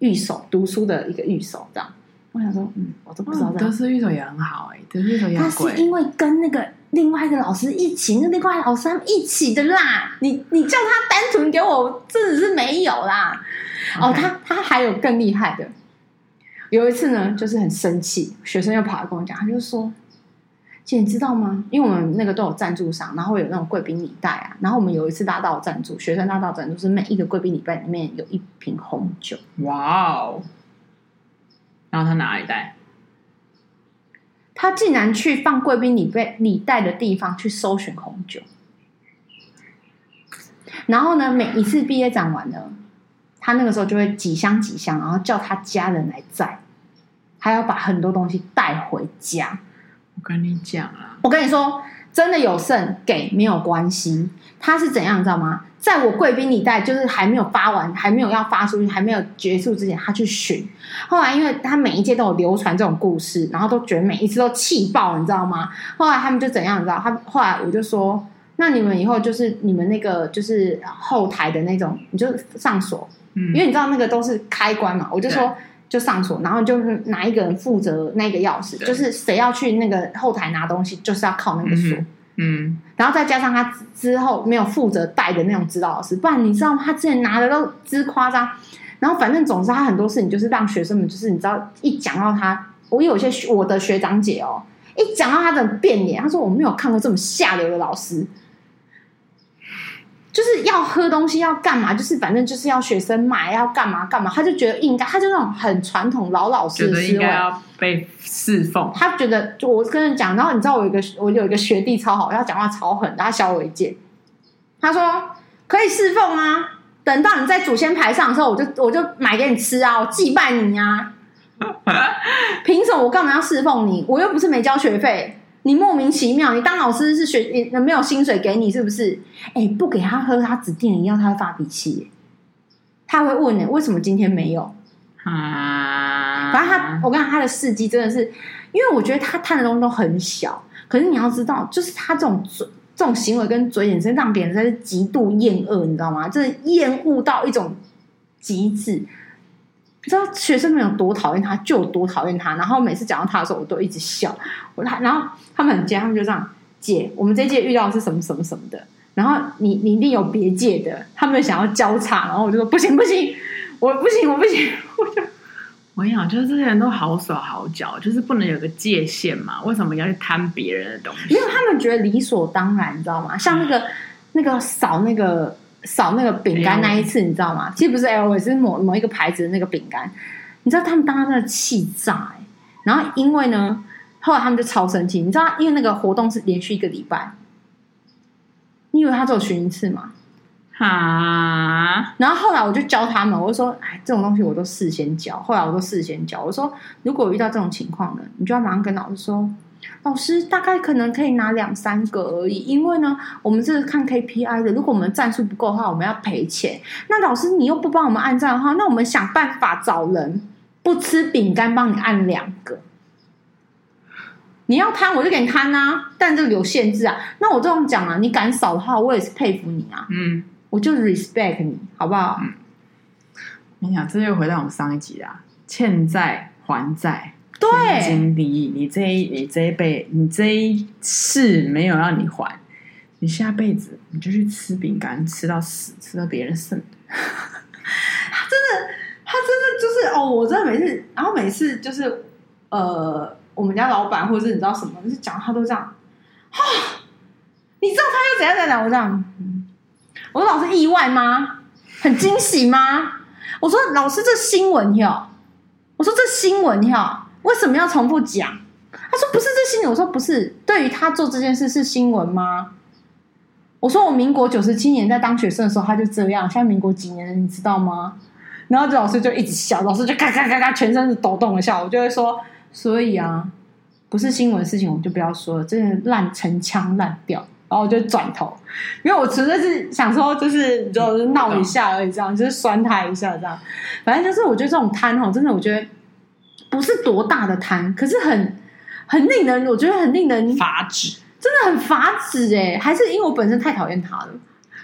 御守读书的一个御守这样。我想说，嗯，我都不知道。德式御手也很好哎、欸，德式御手也很贵。他是因为跟那个另外一个老师一起，那另外老师他们一起的啦。你你叫他单纯给我，真的是没有啦。哦，他他还有更厉害的。有一次呢，就是很生气，学生又跑来跟我讲，他就说：“姐，你知道吗？因为我们那个都有赞助商，然后有那种贵宾礼袋啊。然后我们有一次拉到赞助，学生拉到赞助是每一个贵宾礼袋里面有一瓶红酒。哇哦！然后他哪里带？他竟然去放贵宾礼袋礼袋的地方去搜寻红酒。然后呢，每一次毕业展完呢，他那个时候就会几箱几箱，然后叫他家人来载，还要把很多东西带回家。我跟你讲啊，我跟你说。真的有剩给没有关系，他是怎样你知道吗？在我贵宾礼袋就是还没有发完，还没有要发出去，还没有结束之前，他去寻。后来因为他每一届都有流传这种故事，然后都觉得每一次都气爆，你知道吗？后来他们就怎样，你知道？他后来我就说，那你们以后就是你们那个就是后台的那种，你就上锁，嗯，因为你知道那个都是开关嘛，我就说。就上锁，然后就是哪一个人负责那个钥匙，就是谁要去那个后台拿东西，就是要靠那个锁。嗯，然后再加上他之后没有负责带的那种指导老师，不然你知道吗？他之前拿的都之夸张。然后反正总之他很多事情就是让学生们，就是你知道一讲到他，我有些我的学长姐哦，一讲到他的变脸，他说我没有看过这么下流的老师。就是要喝东西要干嘛？就是反正就是要学生买要干嘛干嘛，他就觉得应该，他就那种很传统老老实的思维，应该要被侍奉。他觉得，就我跟你讲，然后你知道我有一个我有一个学弟超好，他讲话超狠，他小我一届。他说可以侍奉啊，等到你在祖先牌上的时候，我就我就买给你吃啊，我祭拜你啊。凭什么我干嘛要侍奉你？我又不是没交学费。你莫名其妙，你当老师是学，也没有薪水给你是不是？哎，不给他喝他指定的药，他会发脾气。他会问你为什么今天没有？啊，反正他，我跟你讲他的事迹真的是，因为我觉得他贪的东西都很小，可是你要知道，就是他这种嘴这种行为跟嘴脸，是让别人真是极度厌恶，你知道吗？就是厌恶到一种极致。你知道学生们有多讨厌他，就有多讨厌他。然后每次讲到他的时候，我都一直笑。我他，然后他们很贱，他们就这样：姐，我们这届遇到的是什么什么什么的。然后你你一定有别届的，他们想要交叉。然后我就说不行不行，我不行 我不行。我就我跟你讲，就是这些人都好手好脚，就是不能有个界限嘛？为什么要去贪别人的东西？因为他们觉得理所当然，你知道吗？像那个、嗯、那个扫那个。扫那个饼干那一次，你知道吗？其实不是 LV，是某某一个牌子的那个饼干。你知道他们当时真的气炸哎！然后因为呢，后来他们就超生气。你知道，因为那个活动是连续一个礼拜，你以为他只有巡一次吗？哈。然后后来我就教他们，我就说：“哎，这种东西我都事先教。”后来我都事先教，我说：“如果遇到这种情况呢，你就要马上跟老师说。”老师大概可能可以拿两三个而已，因为呢，我们这是看 KPI 的。如果我们战术不够的话，我们要赔钱。那老师你又不帮我们按赞的话，那我们想办法找人不吃饼干帮你按两个。你要贪我就给你贪啊，但这个有限制啊。那我这样讲啊，你敢少的话，我也是佩服你啊。嗯，我就 respect 你，好不好？嗯，你想，这又回到我们上一集啊，欠债还债。对，天经地义，你这一你这一辈你这一世没有让你还，你下辈子你就去吃饼干，吃到死，吃到别人剩的。他真的，他真的就是哦，我真的每次，然后每次就是呃，我们家老板或者是你知道什么，就是讲他都这样啊，你知道他又怎样怎样？我这样，我说老师意外吗？很惊喜吗？我说老师，这新闻哟。我说这新闻哟，为什么要重复讲？他说不是这新闻。我说不是，对于他做这件事是新闻吗？我说我民国九十七年在当学生的时候他就这样，现在民国几年了，你知道吗？然后这老师就一直笑，老师就咔咔咔咔，全身是抖动的笑。我就会说，所以啊，不是新闻的事情，我们就不要说了，真的烂成腔烂调。然后我就转头，因为我纯粹是想说，就是就是闹一下而已，这样就是酸他一下，这样。反正就是我觉得这种摊哦，真的我觉得不是多大的摊，可是很很令人，我觉得很令人发指，真的很发指哎！还是因为我本身太讨厌他了，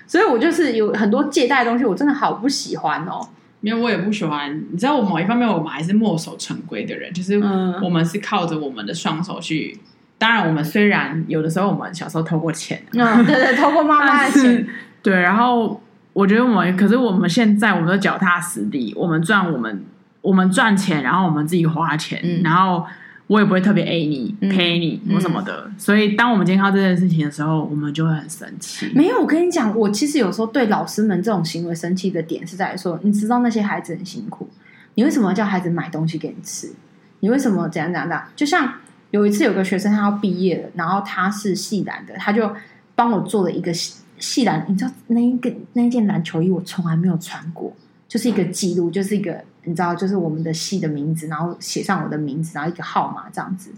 所以我就是有很多借贷的东西，我真的好不喜欢哦。因为我也不喜欢，你知道，我某一方面我们还是墨守成规的人，就是我们是靠着我们的双手去。当然，我们虽然有的时候我们小时候偷过钱，嗯，对对，偷过妈妈的钱，对。然后我觉得我们，可是我们现在我们都脚踏实地，我们赚我们我们赚钱，然后我们自己花钱，嗯、然后我也不会特别 A 你、嗯、赔你或什么的。嗯、所以，当我们今天看到这件事情的时候，我们就会很生气。没有，我跟你讲，我其实有时候对老师们这种行为生气的点是在说，你知道那些孩子很辛苦，你为什么要叫孩子买东西给你吃？你为什么怎样怎样的？就像。有一次，有个学生他要毕业了，然后他是系篮的，他就帮我做了一个系系篮。你知道那一个那一件篮球衣，我从来没有穿过，就是一个记录，就是一个你知道，就是我们的戏的名字，然后写上我的名字，然后一个号码这样子。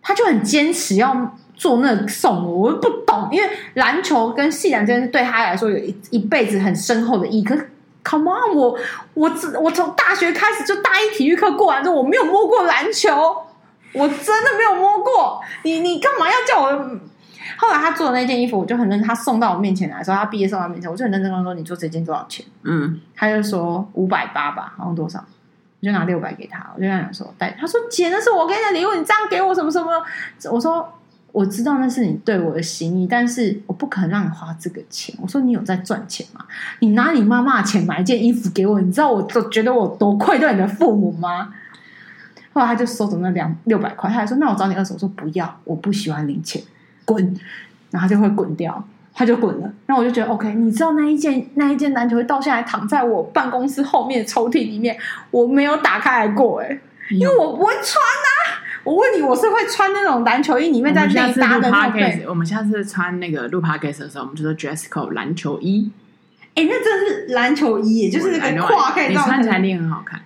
他就很坚持要做那个送我，我不懂，因为篮球跟系篮真的对他来说有一一辈子很深厚的意义。可是。Come on，我我我从大学开始就大一体育课过完之后，我没有摸过篮球，我真的没有摸过。你你干嘛要叫我？后来他做的那件衣服，我就很认真。他送到我面前来说，他毕业送到我面前，我就很认真跟他说：“你做这件多少钱？”嗯，他就说五百八吧，好像多少？我就拿六百给他，我就跟他讲说：“带。”他说：“姐，那是我给你的礼物，你这样给我什么什么？”我说。我知道那是你对我的心意，但是我不可能让你花这个钱。我说你有在赚钱吗？你拿你妈妈的钱买一件衣服给我，你知道我都觉得我多愧对你的父母吗？后来他就收走那两六百块，他还说：“那我找你二手。”我说：“不要，我不喜欢零钱，滚！”然后他就会滚掉，他就滚了。那我就觉得 OK。你知道那一件那一件篮球衣到现在躺在我办公室后面抽屉里面，我没有打开来过，哎，因为我不会穿啊。我问你，我是会穿那种篮球衣，里面在内搭的那种。我们下次穿那个录 podcast 的时候，我们就说 dress code 篮球衣。哎、欸，那真的是篮球衣，就是那个胯可以。你穿起来你很好看。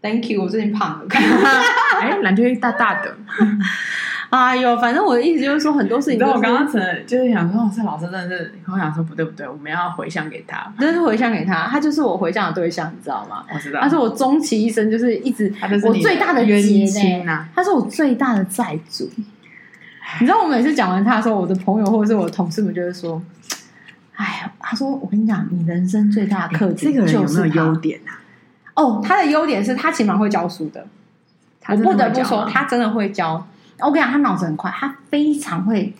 Thank you，我最近胖了。哎、欸，篮球衣大大的。哎呦，反正我的意思就是说，很多事情。你知道我刚刚曾就是想说，这老师真的是，我想说不对不对，我们要回向给他，真是回向给他，他就是我回向的对象，你知道吗？我知道，他是我终其一生就是一直，我最大的冤亲呐，他是我最大的债主。你知道，我每次讲完他的时候，我的朋友或者是我的同事们就会说：“哎呀，他说我跟你讲，你人生最大的课题，这个人有没有优点啊？哦，他的优点是他起码会教书的，我不得不说，他真的会教。”我跟你讲，他脑子很快，他非常会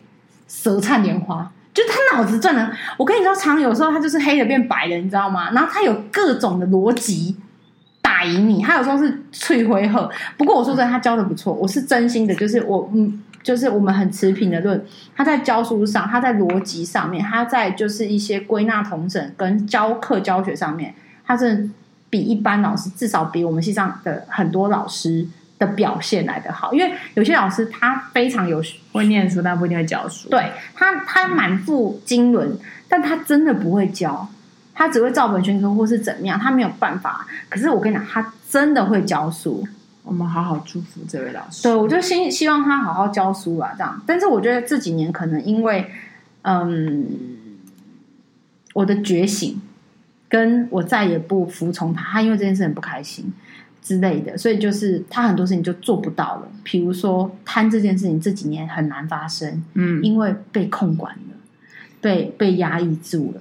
舌灿莲花，就他脑子转的。我跟你说，常有时候他就是黑的变白的，你知道吗？然后他有各种的逻辑打赢你，他有时候是脆灰褐。不过我说真的，他教的不错，我是真心的，就是我嗯，就是我们很持平的论。他在教书上，他在逻辑上面，他在就是一些归纳同整跟教课教学上面，他是比一般老师，至少比我们系上的很多老师。的表现来得好，因为有些老师他非常有会念书，但不一定会教书。对他，他满腹经纶，但他真的不会教，他只会照本宣科或是怎么样，他没有办法。可是我跟你讲，他真的会教书。我们好好祝福这位老师。对，我就希希望他好好教书吧，这样。但是我觉得这几年可能因为，嗯，我的觉醒，跟我再也不服从他，他因为这件事很不开心。之类的，所以就是他很多事情就做不到了。比如说贪这件事情，这几年很难发生，嗯，因为被控管了，被被压抑住了。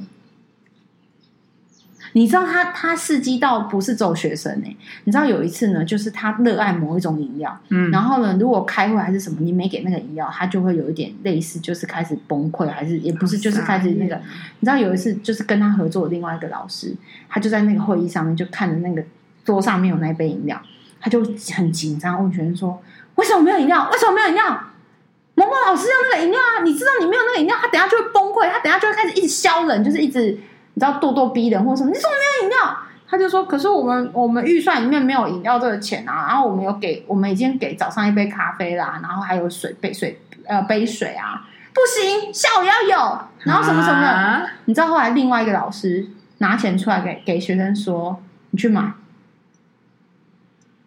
你知道他他刺激到不是走学生哎、欸，你知道有一次呢，就是他热爱某一种饮料，嗯，然后呢，如果开会还是什么，你没给那个饮料，他就会有一点类似，就是开始崩溃，还是也不是，就是开始那个。你知道有一次就是跟他合作的另外一个老师，他就在那个会议上面就看着那个。桌上没有那一杯饮料，他就很紧张，问学生说：“为什么没有饮料？为什么没有饮料？某某老师要那个饮料啊！你知道你没有那个饮料，他等下就会崩溃，他等下就会开始一直削人，就是一直你知道咄咄逼人或者什么，你怎么没有饮料？他就说，可是我们我们预算里面没有饮料这个钱啊，然后我们有给我们已经给早上一杯咖啡啦，然后还有水杯水呃杯水啊，不行，下午要有，然后什么什么的，啊、你知道后来另外一个老师拿钱出来给给学生说，你去买。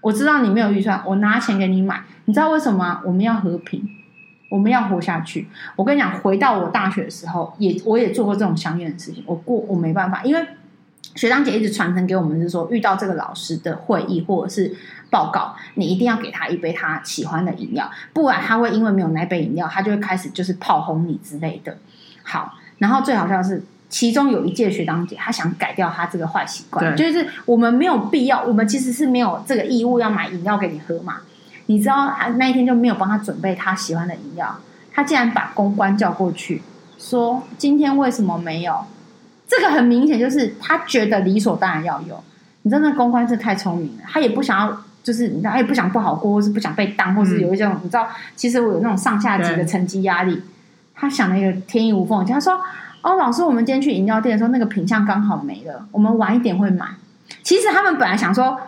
我知道你没有预算，我拿钱给你买。你知道为什么吗？我们要和平，我们要活下去。我跟你讲，回到我大学的时候，也我也做过这种相应的事情。我过我没办法，因为学长姐一直传承给我们是说，遇到这个老师的会议或者是报告，你一定要给他一杯他喜欢的饮料，不然他会因为没有那杯饮料，他就会开始就是炮轰你之类的。好，然后最好笑的是。其中有一届学长姐，她想改掉她这个坏习惯，就是我们没有必要，我们其实是没有这个义务要买饮料给你喝嘛。你知道，那一天就没有帮他准备他喜欢的饮料，他竟然把公关叫过去，说今天为什么没有？这个很明显就是他觉得理所当然要有。你知道那公关是太聪明了，他也不想要，就是你知道，他也不想不好过，或是不想被当，或是有一种、嗯、你知道，其实我有那种上下级的成绩压力。他想了一个天衣无缝，他说。哦，老师，我们今天去饮料店的时候，那个品相刚好没了，我们晚一点会买。其实他们本来想说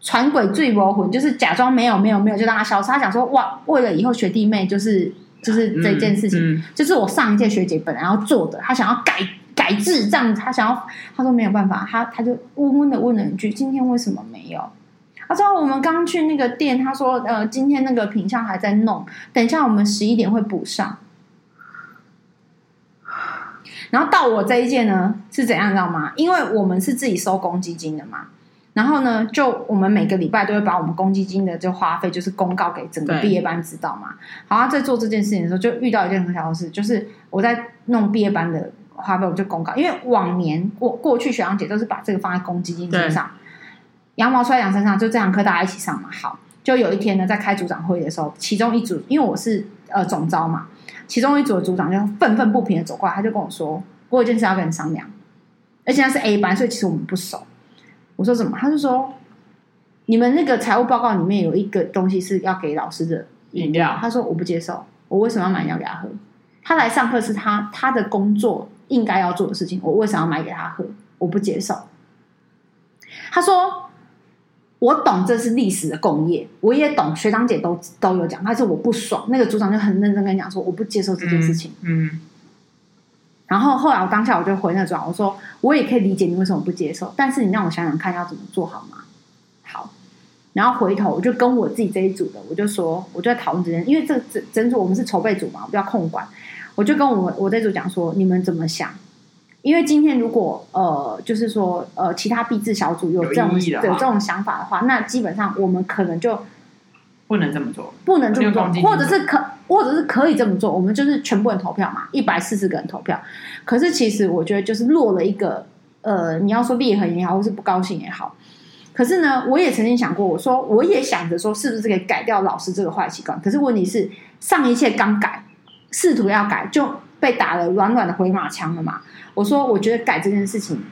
传鬼醉魔魂，就是假装没有没有没有，就让他消失。他想说哇，为了以后学弟妹，就是就是这件事情，嗯嗯、就是我上一届学姐本来要做的，他想要改改制这样子，他想要他说没有办法，他他就温温的问了一句：今天为什么没有？他说我们刚去那个店，他说呃，今天那个品相还在弄，等一下我们十一点会补上。然后到我这一届呢是怎样，知道吗？因为我们是自己收公积金的嘛，然后呢，就我们每个礼拜都会把我们公积金的就花费，就是公告给整个毕业班知道嘛。好，在做这件事情的时候，就遇到一件很小的事，就是我在弄毕业班的花费，我就公告，因为往年过过去学长姐都是把这个放在公积金身上，羊毛出在羊身上，就这堂课大家一起上嘛。好，就有一天呢，在开组长会的时候，其中一组，因为我是呃总招嘛。其中一组的组长就愤愤不平的走过来，他就跟我说：“我有件事要跟你商量，而且他是 A 班，所以其实我们不熟。”我说：“怎么？”他就说：“你们那个财务报告里面有一个东西是要给老师的饮料。”他说：“我不接受，我为什么要买饮料给他喝？他来上课是他他的工作应该要做的事情，我为什么要买给他喝？我不接受。”他说。我懂这是历史的共业，我也懂学长姐都都有讲，但是我不爽。那个组长就很认真跟你讲说，我不接受这件事情。嗯。嗯，然后后来我当下我就回那个组长，我说我也可以理解你为什么不接受，但是你让我想想看要怎么做好吗？好。然后回头我就跟我自己这一组的，我就说我就在讨论这件，因为这整整组我们是筹备组嘛，我比较控管，我就跟我我这组讲说，你们怎么想？因为今天如果呃，就是说呃，其他币制小组有这种有，有这种想法的话，那基本上我们可能就不能这么做，不能这么做，或者是可，或者是可以这么做。我们就是全部人投票嘛，一百四十个人投票。可是其实我觉得就是落了一个呃，你要说裂痕也好，或是不高兴也好。可是呢，我也曾经想过，我说我也想着说，是不是可以改掉老师这个坏习惯？可是问题是，上一届刚改，试图要改就被打了软软的回马枪了嘛。我说，我觉得改这件事情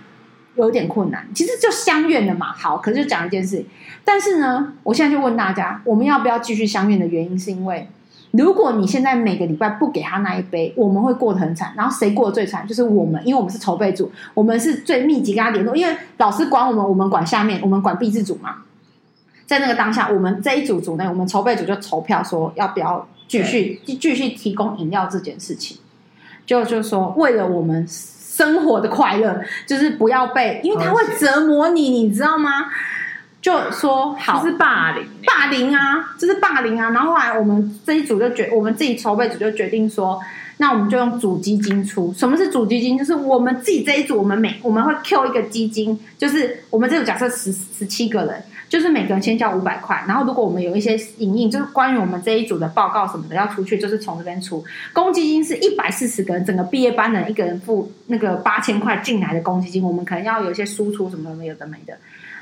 有点困难。其实就相愿的嘛，好，可是就讲一件事。但是呢，我现在就问大家，我们要不要继续相愿的原因，是因为如果你现在每个礼拜不给他那一杯，我们会过得很惨。然后谁过得最惨？就是我们，因为我们是筹备组，我们是最密集跟他联络。因为老师管我们，我们管下面，我们管毕制组嘛。在那个当下，我们这一组组内，我们筹备组就投票说要不要继续继续提供饮料这件事情。就就是说，为了我们。生活的快乐就是不要被，因为他会折磨你，你知道吗？就说好，是霸凌，霸凌啊，这是霸凌啊。然后后来我们这一组就决，我们自己筹备组就决定说，那我们就用主基金出。什么是主基金？就是我们自己这一组，我们每我们会 Q 一个基金，就是我们这组假设十十七个人。就是每个人先交五百块，然后如果我们有一些影印，就是关于我们这一组的报告什么的要出去，就是从这边出。公积金是一百四十个人，整个毕业班的人一个人付那个八千块进来的公积金，我们可能要有一些输出什么的，没有的没的。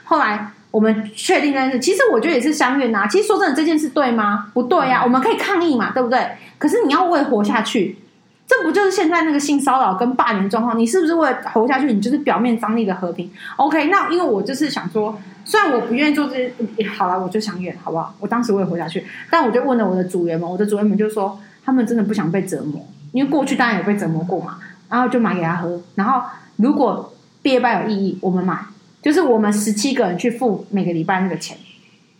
后来我们确定这件事，其实我觉得也是相怨呐。其实说真的，这件事对吗？不对呀、啊，我们可以抗议嘛，对不对？可是你要为活下去。这不就是现在那个性骚扰跟霸凌状况？你是不是为了活下去？你就是表面张力的和平？OK，那因为我就是想说，虽然我不愿意做这些，好了，我就想远，好不好？我当时我也活下去，但我就问了我的组员们，我的组员们就说，他们真的不想被折磨，因为过去当然有被折磨过嘛。然后就买给他喝。然后如果毕业班有异议，我们买，就是我们十七个人去付每个礼拜那个钱。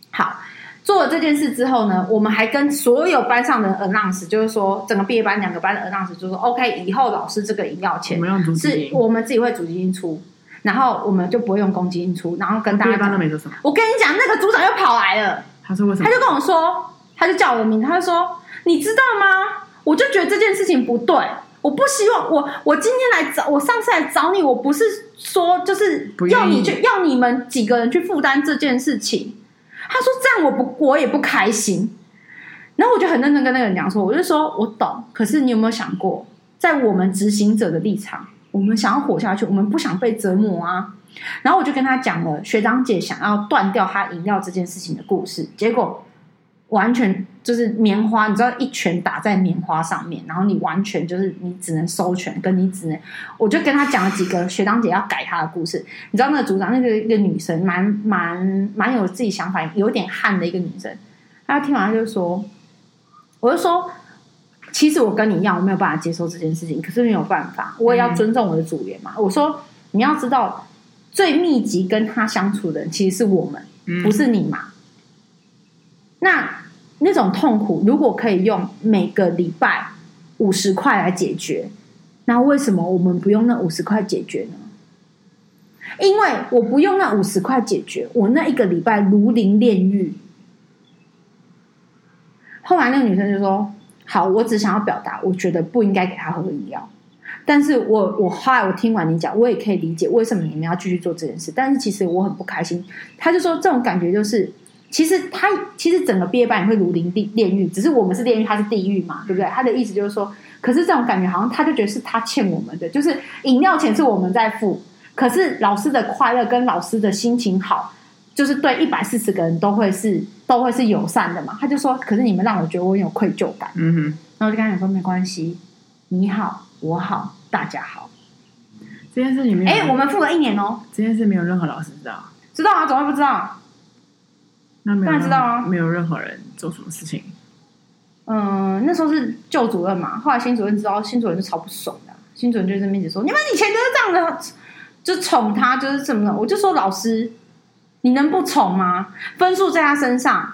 好，做了这件事之后呢，我们还跟所有班上的 announce，就是说整个毕业班两个班的 announce，就是说 OK，以后老师这个饮料钱是我们自己会主基金出，然后我们就不会用公积金出，然后跟大家。都没说什么。我跟你讲，那个组长又跑来了。他说为什么？他就跟我说，他就叫我的名字，他就说，你知道吗？我就觉得这件事情不对，我不希望我我今天来找我上次来找你，我不是说就是要你去要你们几个人去负担这件事情。他说这样我不我也不开心，然后我就很认真跟那个人讲说，我就说我懂，可是你有没有想过，在我们执行者的立场，我们想要活下去，我们不想被折磨啊。然后我就跟他讲了学长姐想要断掉他饮料这件事情的故事，结果。完全就是棉花，你知道一拳打在棉花上面，然后你完全就是你只能收拳，跟你只能，我就跟他讲了几个学长姐要改他的故事。你知道那个组长，那个一个女生，蛮蛮蛮有自己想法，有点悍的一个女生。她听完就说：“我就说，其实我跟你一样，我没有办法接受这件事情，可是没有办法，我也要尊重我的组员嘛。嗯”我说：“你要知道，最密集跟他相处的人其实是我们，嗯、不是你嘛。”那那种痛苦，如果可以用每个礼拜五十块来解决，那为什么我们不用那五十块解决呢？因为我不用那五十块解决，我那一个礼拜如临炼狱。后来那个女生就说：“好，我只想要表达，我觉得不应该给他喝饮料。但是我我后来我听完你讲，我也可以理解为什么你们要继续做这件事。但是其实我很不开心。”他就说：“这种感觉就是。”其实他其实整个毕业班也会如临地炼狱，只是我们是炼狱，他是地狱嘛，对不对？他的意思就是说，可是这种感觉好像他就觉得是他欠我们的，就是饮料钱是我们在付，可是老师的快乐跟老师的心情好，就是对一百四十个人都会是都会是友善的嘛。他就说，可是你们让我觉得我有愧疚感，嗯哼。然后我就跟他讲说，没关系，你好，我好，大家好。这件事情没有，哎，我们付了一年哦。这件事没有任何老师知道，知道啊？怎么会不知道？那当然知道啊，没有任何人做什么事情。嗯，那时候是旧主任嘛，后来新主任知道，新主任就超不爽的。新主任就在那边说：“你们以前就是这样的，就宠他，就是怎么的。”我就说：“老师，你能不宠吗？分数在他身上，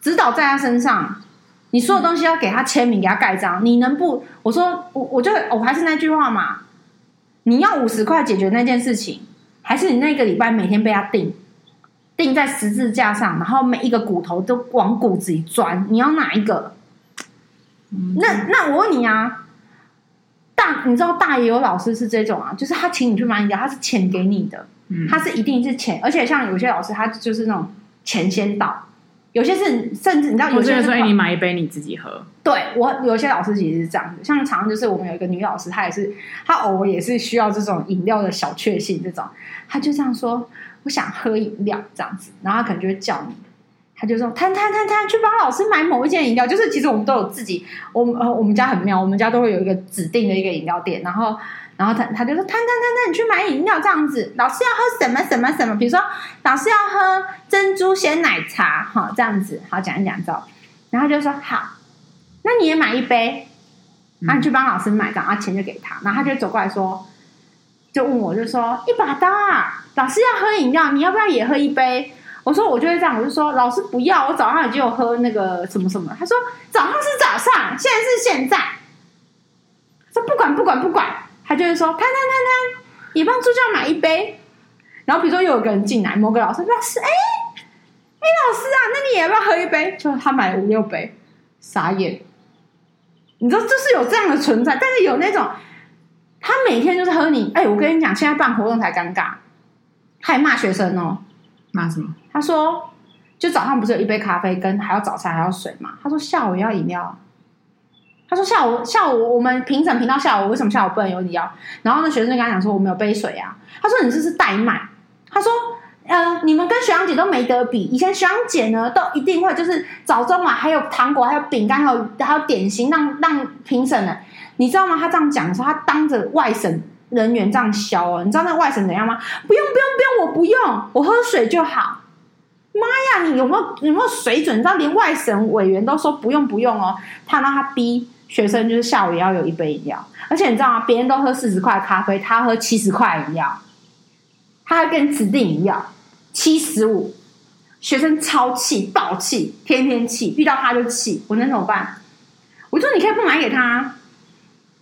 指导在他身上，你所有东西要给他签名，给他盖章，你能不？”我说：“我我就我还是那句话嘛，你要五十块解决那件事情，还是你那个礼拜每天被他定？”定在十字架上，然后每一个骨头都往骨子里钻，你要哪一个？嗯、那那我问你啊，大你知道大也有老师是这种啊，就是他请你去买饮料，他是钱给你的，嗯、他是一定是钱，而且像有些老师他就是那种钱先到，有些是甚至你知道有些所以你买一杯你自己喝。对我有些老师其实是这样子，像常常就是我们有一个女老师，她也是她偶尔也是需要这种饮料的小确幸，这种她就这样说。我想喝饮料这样子，然后她可能就会叫你，他就说：“摊摊摊摊，去帮老师买某一件饮料。”就是其实我们都有自己，我们呃我们家很妙，我们家都会有一个指定的一个饮料店。然后，然后他他就说：“摊摊摊摊，你去买饮料这样子。”老师要喝什么什么什么？比如说老师要喝珍珠鲜奶茶，哈，这样子好讲一讲之后，然后就说：“好，那你也买一杯，那你去帮老师买，然后钱就给他。”然后他就走过来说。就问我，就说一把刀啊，老师要喝饮料，你要不要也喝一杯？我说我就会这样，我就说老师不要，我早上已经有喝那个什么什么。他说早上是早上，现在是现在。说不管不管不管，他就会说摊摊摊摊，你帮助教买一杯。然后比如说又有个人进来，某个老师老师哎哎老师啊，那你也要不要喝一杯？就他买了五六杯，傻眼。你知道就是有这样的存在，但是有那种。他每天就是喝你，哎，我跟你讲，现在办活动才尴尬，他还骂学生哦，骂什么？他说，就早上不是有一杯咖啡，跟还要早餐还要水嘛？他说下午要饮料。他说下午下午我们评审评到下午，为什么下午不能有饮料？然后那学生就跟他讲说，我们有杯水啊。他说你这是怠慢。他说，呃，你们跟学长姐都没得比。以前学长姐呢，都一定会就是早中晚还有糖果，还有饼干，还有还有点心，让让评审呢。你知道吗？他这样讲的时候，他当着外省人员这样削哦。你知道那外省怎样吗？不用不用不用，我不用，我喝水就好。妈呀，你有没有有没有水准？你知道连外省委员都说不用不用哦。他让他逼学生就是下午也要有一杯饮料，而且你知道吗？别人都喝四十块咖啡，他喝七十块饮料，他还跟指定饮料七十五，学生超气爆气，天天气，遇到他就气，我能怎么办？我说你可以不买给他，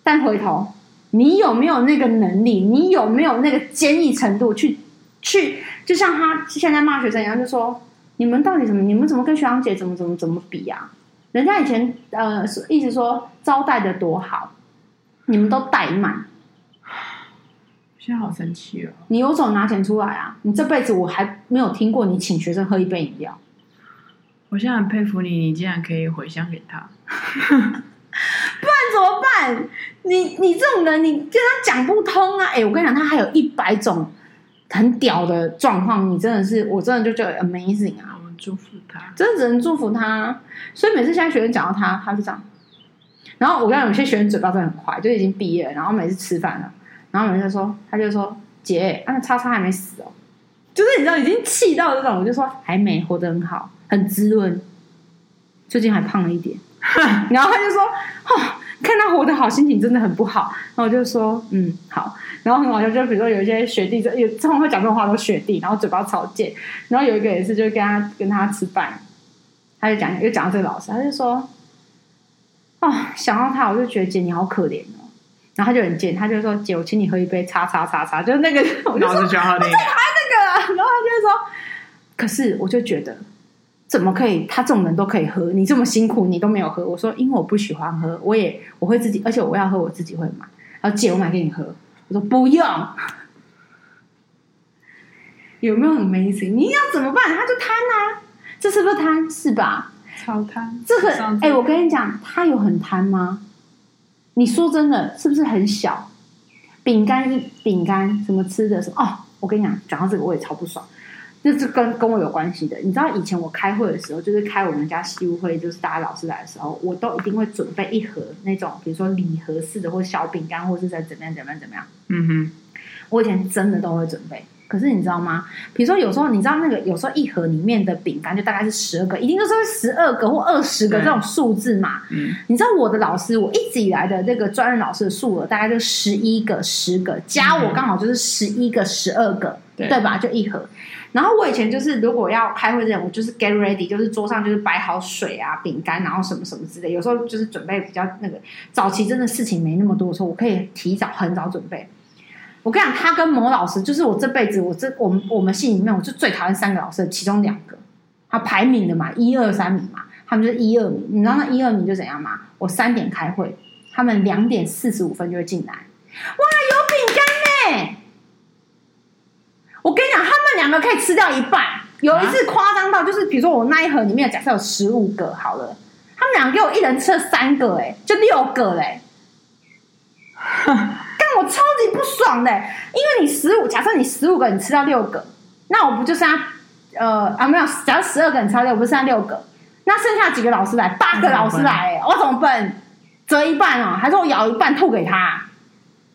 但回头你有没有那个能力？你有没有那个坚毅程度去去？就像他现在骂学生一样，就说你们到底怎么？你们怎么跟学长姐怎么怎么怎么比啊？人家以前呃，一直说招待的多好，你们都怠慢。现在好生气哦！你有种拿钱出来啊！你这辈子我还没有听过你请学生喝一杯饮料。我现在很佩服你，你竟然可以回乡给他。不然怎么办？你你这种人，你跟他讲不通啊！哎，我跟你讲，他还有一百种很屌的状况，你真的是，我真的就觉得 amazing 啊！祝福他，真的只能祝福他。所以每次现在学生讲到他，他就这样。然后我跟你讲，有些学生嘴巴真的很快，就已经毕业了，然后每次吃饭了，然后有人就说，他就说：“姐，那叉叉还没死哦。”就是你知道，已经气到这种，我就说还没，活得很好，很滋润。最近还胖了一点。然后他就说：“哦，看他活得好，心情真的很不好。”然后我就说：“嗯，好。”然后很好笑，就比如说有一些学弟，就有他们会讲这种话，都学弟，然后嘴巴超贱。然后有一个也是，就跟他跟他吃饭，他就讲，又讲到这个老师，他就说：“哦，想到他，我就觉得姐你好可怜哦。”然后他就很贱，他就说：“姐，我请你喝一杯，叉叉叉叉，就是那个。”我就说：“我在喝那个。”然后他就说：“可是我就觉得。”怎么可以？他这种人都可以喝，你这么辛苦，你都没有喝。我说，因为我不喜欢喝，我也我会自己，而且我要喝，我自己会买。然后姐，我买给你喝。我说不用，有没有很 amazing？你要怎么办？他就贪啊，这是不是贪？是吧？超贪。这个，哎、欸，我跟你讲，他有很贪吗？你说真的，是不是很小？饼干，饼干，什么吃的？什么？哦，我跟你讲，讲到这个，我也超不爽。这是跟跟我有关系的，你知道以前我开会的时候，就是开我们家西屋会，就是大家老师来的时候，我都一定会准备一盒那种，比如说礼盒式的，或小饼干，或是在怎么样怎么样怎么样。嗯哼，我以前真的都会准备。可是你知道吗？比如说有时候你知道那个有时候一盒里面的饼干就大概是十二个，一定就是十二个或二十个这种数字嘛。嗯，你知道我的老师，我一直以来的这个专任老师的数额大概就十一个、十个，加我刚好就是十一个、十二个，对，对吧？就一盒。然后我以前就是，如果要开会这样，我就是 get ready，就是桌上就是摆好水啊、饼干，然后什么什么之类。有时候就是准备比较那个早期真的事情没那么多的时候，我可以提早很早准备。我跟你讲，他跟某老师，就是我这辈子我这我们我们系里面，我就最讨厌三个老师其中两个，他排名的嘛，一二三名嘛，他们就是一二名。你知道那一二名就怎样吗？我三点开会，他们两点四十五分就会进来。哇，有饼干呢！我跟你讲，他们两个可以吃掉一半。有一次夸张到，就是比如说我那一盒里面，假设有十五个好了，他们两个给我一人吃了三个，哎，就六个嘞。干我超级不爽的，因为你十五，假设你十五个，你吃到六个，那我不就剩下呃啊没有，假设十二个你吃到六，我不是剩下六个，那剩下几个老师来？八个老师来，我怎么办？折一半哦，还是我咬一半吐给他？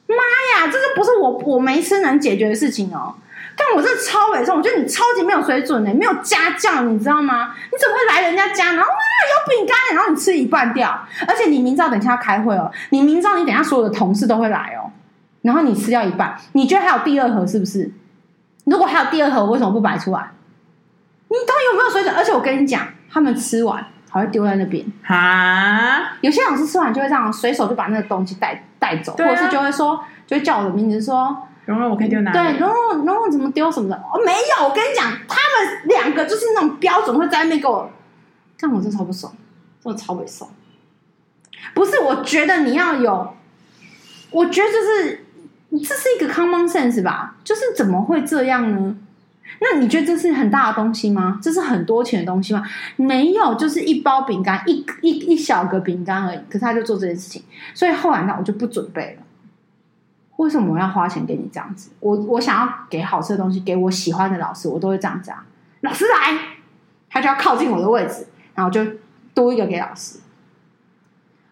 妈呀，这个不是我我没吃能解决的事情哦。但我这超委重，我觉得你超级没有水准呢，没有家教，你知道吗？你怎么会来人家家，然后哇有饼干，然后你吃一半掉，而且你明知道等一下要开会哦，你明知道你等一下所有的同事都会来哦，然后你吃掉一半，你觉得还有第二盒是不是？如果还有第二盒，为什么不摆出来？你到底有没有水准？而且我跟你讲，他们吃完还会丢在那边啊，有些老师吃完就会这样随手就把那个东西带带走，啊，或者是就会说，就会叫我的名字说。蓉蓉，我可以丢哪里？对，蓉蓉，蓉蓉怎么丢什么的？哦，没有，我跟你讲，他们两个就是那种标准会在那边给我，这样我真超不爽，真的超不爽。不是，我觉得你要有，我觉得就是这是一个 common sense 吧？就是怎么会这样呢？那你觉得这是很大的东西吗？这是很多钱的东西吗？没有，就是一包饼干，一一一小个饼干而已。可是他就做这件事情，所以后来呢，我就不准备了。为什么我要花钱给你这样子？我我想要给好吃的东西，给我喜欢的老师，我都会这样讲。老师来，他就要靠近我的位置，然后就多一个给老师，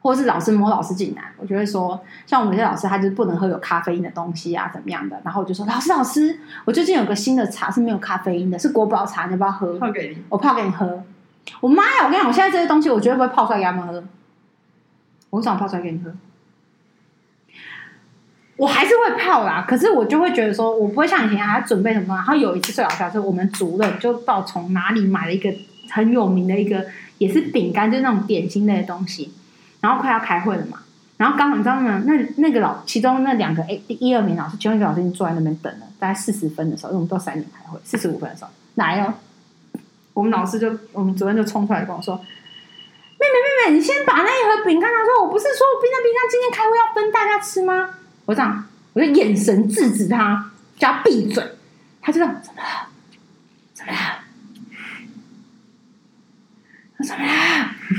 或者是老师摸老师进来，我就会说，像我们这些老师，他就是不能喝有咖啡因的东西啊，怎么样的？然后我就说，老师老师，我最近有个新的茶是没有咖啡因的，是国宝茶，你要不要喝？泡给你，我泡给你喝。我妈呀！我跟你讲，我现在这些东西，我绝对不会泡出来给他们喝。我早上泡出来给你喝。我还是会泡啦，可是我就会觉得说，我不会像以前还要准备什么东西。然后有一次最好笑是，我们主任就不知道从哪里买了一个很有名的一个，也是饼干，就是那种点心类的东西。然后快要开会了嘛，然后刚好你知道吗？那那个老其中那两个诶，第一二名老师，其中一个老师已经坐在那边等了，大概四十分的时候，因为我们都三点开会，四十五分的时候来哦。我们老师就我们主任就冲出来跟我说：“妹妹妹妹，你先把那一盒饼干拿出来。我不是说冰箱冰箱今天开会要分大家吃吗？”我这样，我就眼神制止他，叫他闭嘴。他就这样，怎么了？怎么了？他怎么了？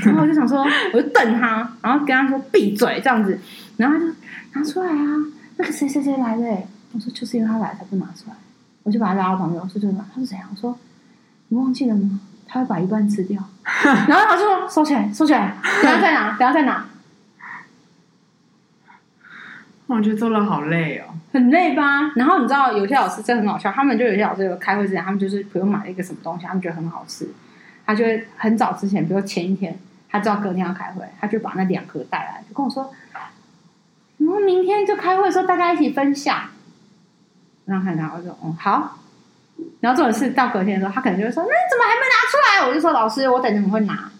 然后我就想说，我就瞪他，然后跟他说闭嘴这样子。然后他就拿出来啊，那个谁谁谁来的？我说就是因为他来才不拿出来。我就把他拉到旁边，我说就是。他说怎样？我说你忘记了吗？他会把一半吃掉。然后他就说收起来，收起来，等下再拿，等下再拿。我觉得做了好累哦，很累吧？然后你知道有些老师真的很好笑，他们就有些老师有开会之前，他们就是比如买一个什么东西，他们觉得很好吃，他就会很早之前，比如前一天，他知道隔天要开会，他就把那两盒带来，就跟我说，然后明天就开会的时候大家一起分享。然后看他，我说嗯好。然后这种事到隔天的时候，他可能就会说，那你怎么还没拿出来？我就说老师，我等着你会拿。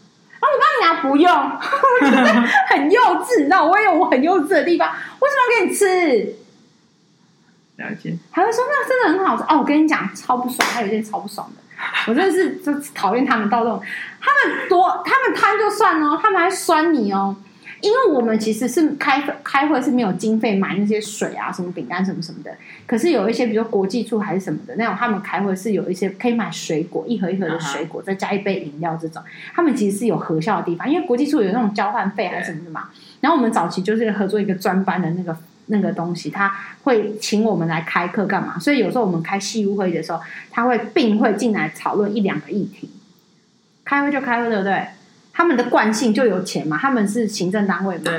然后我帮你拿，不用，我觉得很幼稚，你知道，我也有我很幼稚的地方，为什么要给你吃？了解，还会说那真的很好吃哦。我跟你讲，超不爽，还有一件超不爽的，我真的是就讨厌他们到这种，他们多，他们贪就算哦，他们还酸你哦。因为我们其实是开开会是没有经费买那些水啊、什么饼干什么什么的。可是有一些，比如说国际处还是什么的那种，他们开会是有一些可以买水果，一盒一盒的水果，再加一杯饮料这种。他们其实是有核销的地方，因为国际处有那种交换费还是什么的嘛。然后我们早期就是合作一个专班的那个那个东西，他会请我们来开课干嘛？所以有时候我们开系务会议的时候，他会并会进来讨论一两个议题。开会就开会，对不对？他们的惯性就有钱嘛，他们是行政单位嘛，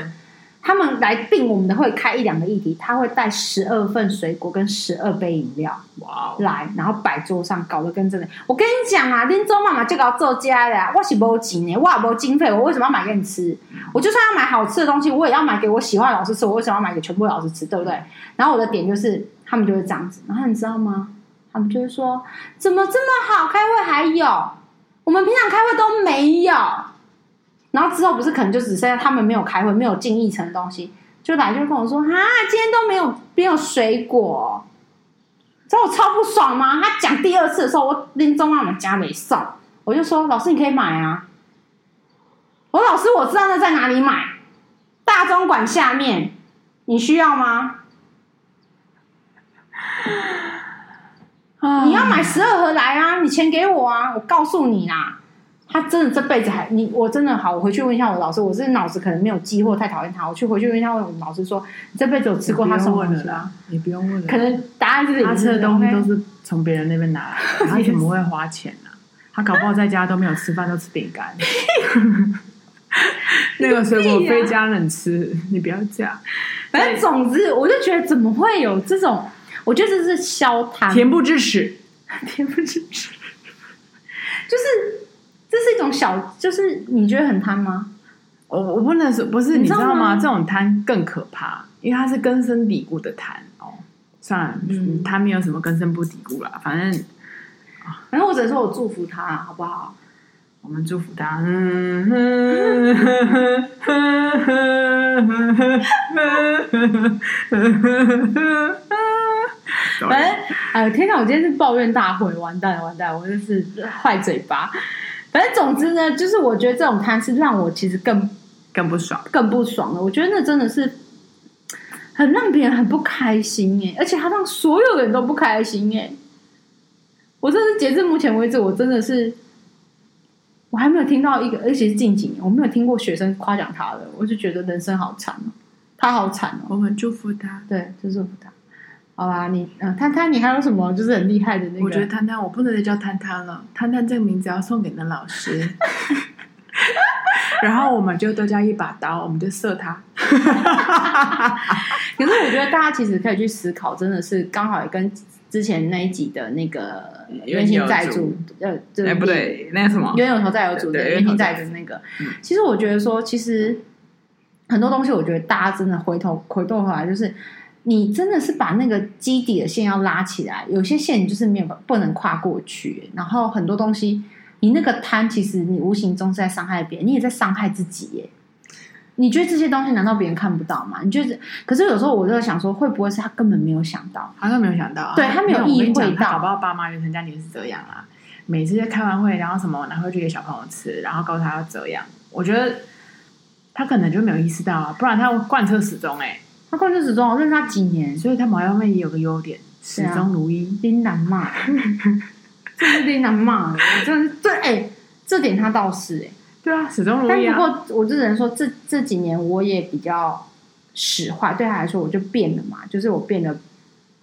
他们来订我们的会开一两个议题，他会带十二份水果跟十二杯饮料，哇来然后摆桌上，搞得跟真的。我跟你讲啊，林中妈妈就搞做家的，我是没钱的，我也没经费，我为什么要买给你吃？我就算要买好吃的东西，我也要买给我喜欢的老师吃，我为什么要买给全部老师吃？对不对？然后我的点就是，他们就会这样子，然后你知道吗？他们就会说，怎么这么好？开会还有，我们平常开会都没有。然后之后不是可能就只剩下他们没有开会，没有进议程的东西，就来就跟我说啊，今天都没有没有水果，知道我超不爽吗？他讲第二次的时候，我拎中妈妈家没送，我就说老师你可以买啊。我说老师我知道那在哪里买，大中馆下面，你需要吗？你要买十二盒来啊，你钱给我啊，我告诉你啦。他真的这辈子还你，我真的好，我回去问一下我老师，我是脑子可能没有记，或太讨厌他，我去回去问一下我老师说，你这辈子有吃过他送的吗？你不用问了，可能答案就是他吃 的东西都是从别人那边拿来的，他怎么会花钱呢？他搞不好在家都没有吃饭，都吃饼干。那个水果非家人吃，你不要这样。反正总之，我就觉得怎么会有这种？我觉得这是消贪，恬不知耻，恬不知耻，就是。这是一种小，就是你觉得很贪吗？我我不能说，不是，你知道吗？这种贪更可怕，因为它是根深蒂固的贪哦。算了，嗯，他没有什么根深不蒂固啦，反正，反正我只能说我祝福他，好不好？我们祝福他。嗯哼哼哼哼哼哼哼反正，哎呦天哪！我今天是抱怨大会，完蛋了，完蛋了，我真是坏嘴巴。反正总之呢，就是我觉得这种贪是让我其实更更不爽，更不爽了。我觉得那真的是很让别人很不开心耶，而且他让所有人都不开心耶。我真是截至目前为止，我真的是我还没有听到一个，而且是近几年我没有听过学生夸奖他的，我就觉得人生好惨哦，他好惨哦。我们祝福他，对，就祝福他。好啦，你嗯，摊摊，你还有什么就是很厉害的那个？我觉得摊摊，我不能再叫摊摊了，摊摊这个名字要送给那老师。然后我们就都叫一把刀，我们就射他。可是我觉得大家其实可以去思考，真的是刚好也跟之前那一集的那个冤亲债主，呃，哎不对，那个什么冤有头债有主的冤亲债主那个。其实我觉得说，其实很多东西，我觉得大家真的回头回过头回来，就是你真的是把那个基底的线要拉起来，有些线你就是没有不能跨过去。然后很多东西，你那个贪，其实你无形中是在伤害别人，你也在伤害自己耶。你觉得这些东西难道别人看不到吗？你觉得？可是有时候我就在想说，会不会是他根本没有想到？好像没有想到，啊对他没有意会到，搞不好爸妈原生家庭是这样啊。每次开完会，然后什么拿回去给小朋友吃，然后告诉他要这样。我觉得他可能就没有意识到啊，不然他贯彻始终哎、欸，他贯彻始终，我认识他几年，所以他某一方面也有个优点，始终如一。琳琅骂，这是琳琅骂的，真的对哎、欸，这点他倒是哎、欸。对啊，始终如一啊。但不过我只能说，这这几年我也比较使坏，对他来说我就变了嘛，就是我变得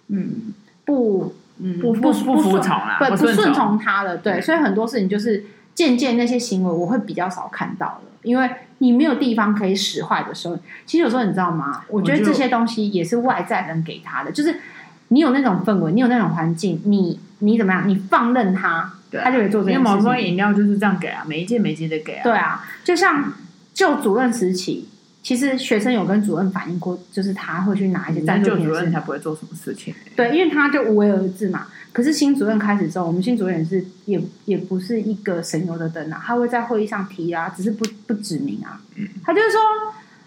嗯不嗯不不不服从啊，不不顺从他了，对，所以很多事情就是渐渐那些行为我会比较少看到了，因为你没有地方可以使坏的时候，其实有时候你知道吗？我觉得这些东西也是外在人给他的，就是你有那种氛围，你有那种环境，你你怎么样，你放任他。他就会做这件事情。因为某种饮料就是这样给啊，每一届每一届的给啊。对啊，就像就主任时期，其实学生有跟主任反映过，就是他会去拿一些赞助品。就主任才不会做什么事情。对，因为他就无为而治嘛。可是新主任开始之后，我们新主任也是也也不是一个省油的灯啊，他会在会议上提啊，只是不不指明啊。嗯。他就是说，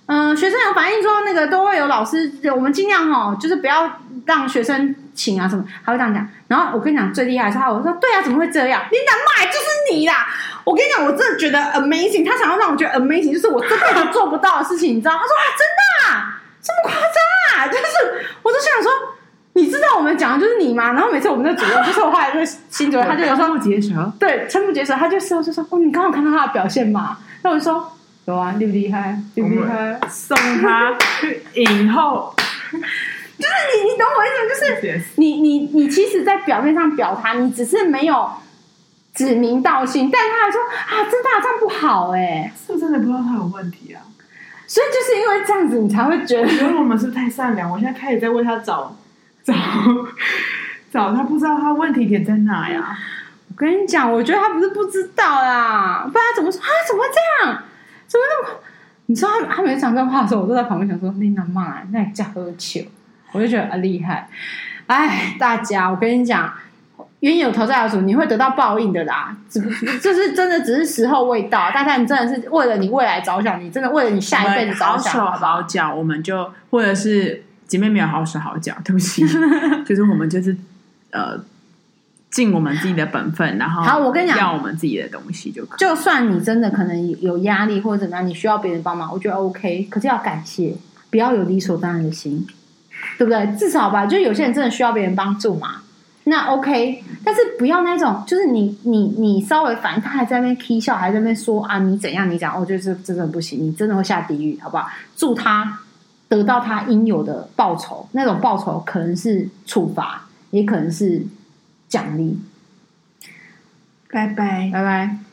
嗯、呃，学生有反映说，那个都会有老师，我们尽量哈，就是不要让学生。请啊什么，他会这样讲。然后我跟你讲，最厉害的是他，我说对啊，怎么会这样？你敢骂就是你啦！我跟你讲，我真的觉得 amazing。他想要让我觉得 amazing，就是我这辈子做不到的事情，你知道？他说啊，真的啊，这么夸张啊？就是，我就想说，你知道我们讲的就是你吗？然后每次我们的主任，就是我后来那个新主任，他就有说，瞠目结舌，对，瞠目结舌，他就说就说哦，你刚刚有看到他的表现嘛？那我就说有啊，厉不厉害？厉不厉害？送他去影后。就是你，你懂我意思，就是你，你，你，其实，在表面上表他，你只是没有指名道姓，但他还说啊，这大这样不好，哎，是不是真的不知道他有问题啊？所以就是因为这样子，你才会觉得，觉得我们是太善良。我现在开始在为他找找找，他不知道他问题点在哪呀？我跟你讲，我觉得他不是不知道啦，不然他怎么说啊？怎么会这样？怎么那么？你知道他他每次讲这话的时候，我都在旁边想说，你那妈，那叫喝酒。我就觉得啊厉害，哎，大家，我跟你讲，冤有头债有主，你会得到报应的啦。只就是真的，只是时候未到。大家，你真的是为了你未来着想，你真的为了你下一辈子着想。好手好脚，我们就或者是姐妹没有好手好脚，对不起，就是我们就是呃尽我们自己的本分，然后好，我跟你讲，要我们自己的东西就可以。就算你真的可能有压力或者怎么样，你需要别人帮忙，我觉得 OK，可是要感谢，不要有理所当然的心。对不对？至少吧，就有些人真的需要别人帮助嘛，那 OK。但是不要那种，就是你你你稍微反应，他还在那边 k 笑，还在那边说啊，你怎样？你讲，我觉得这真的不行，你真的会下地狱，好不好？祝他得到他应有的报酬，那种报酬可能是处罚，也可能是奖励。拜拜，拜拜。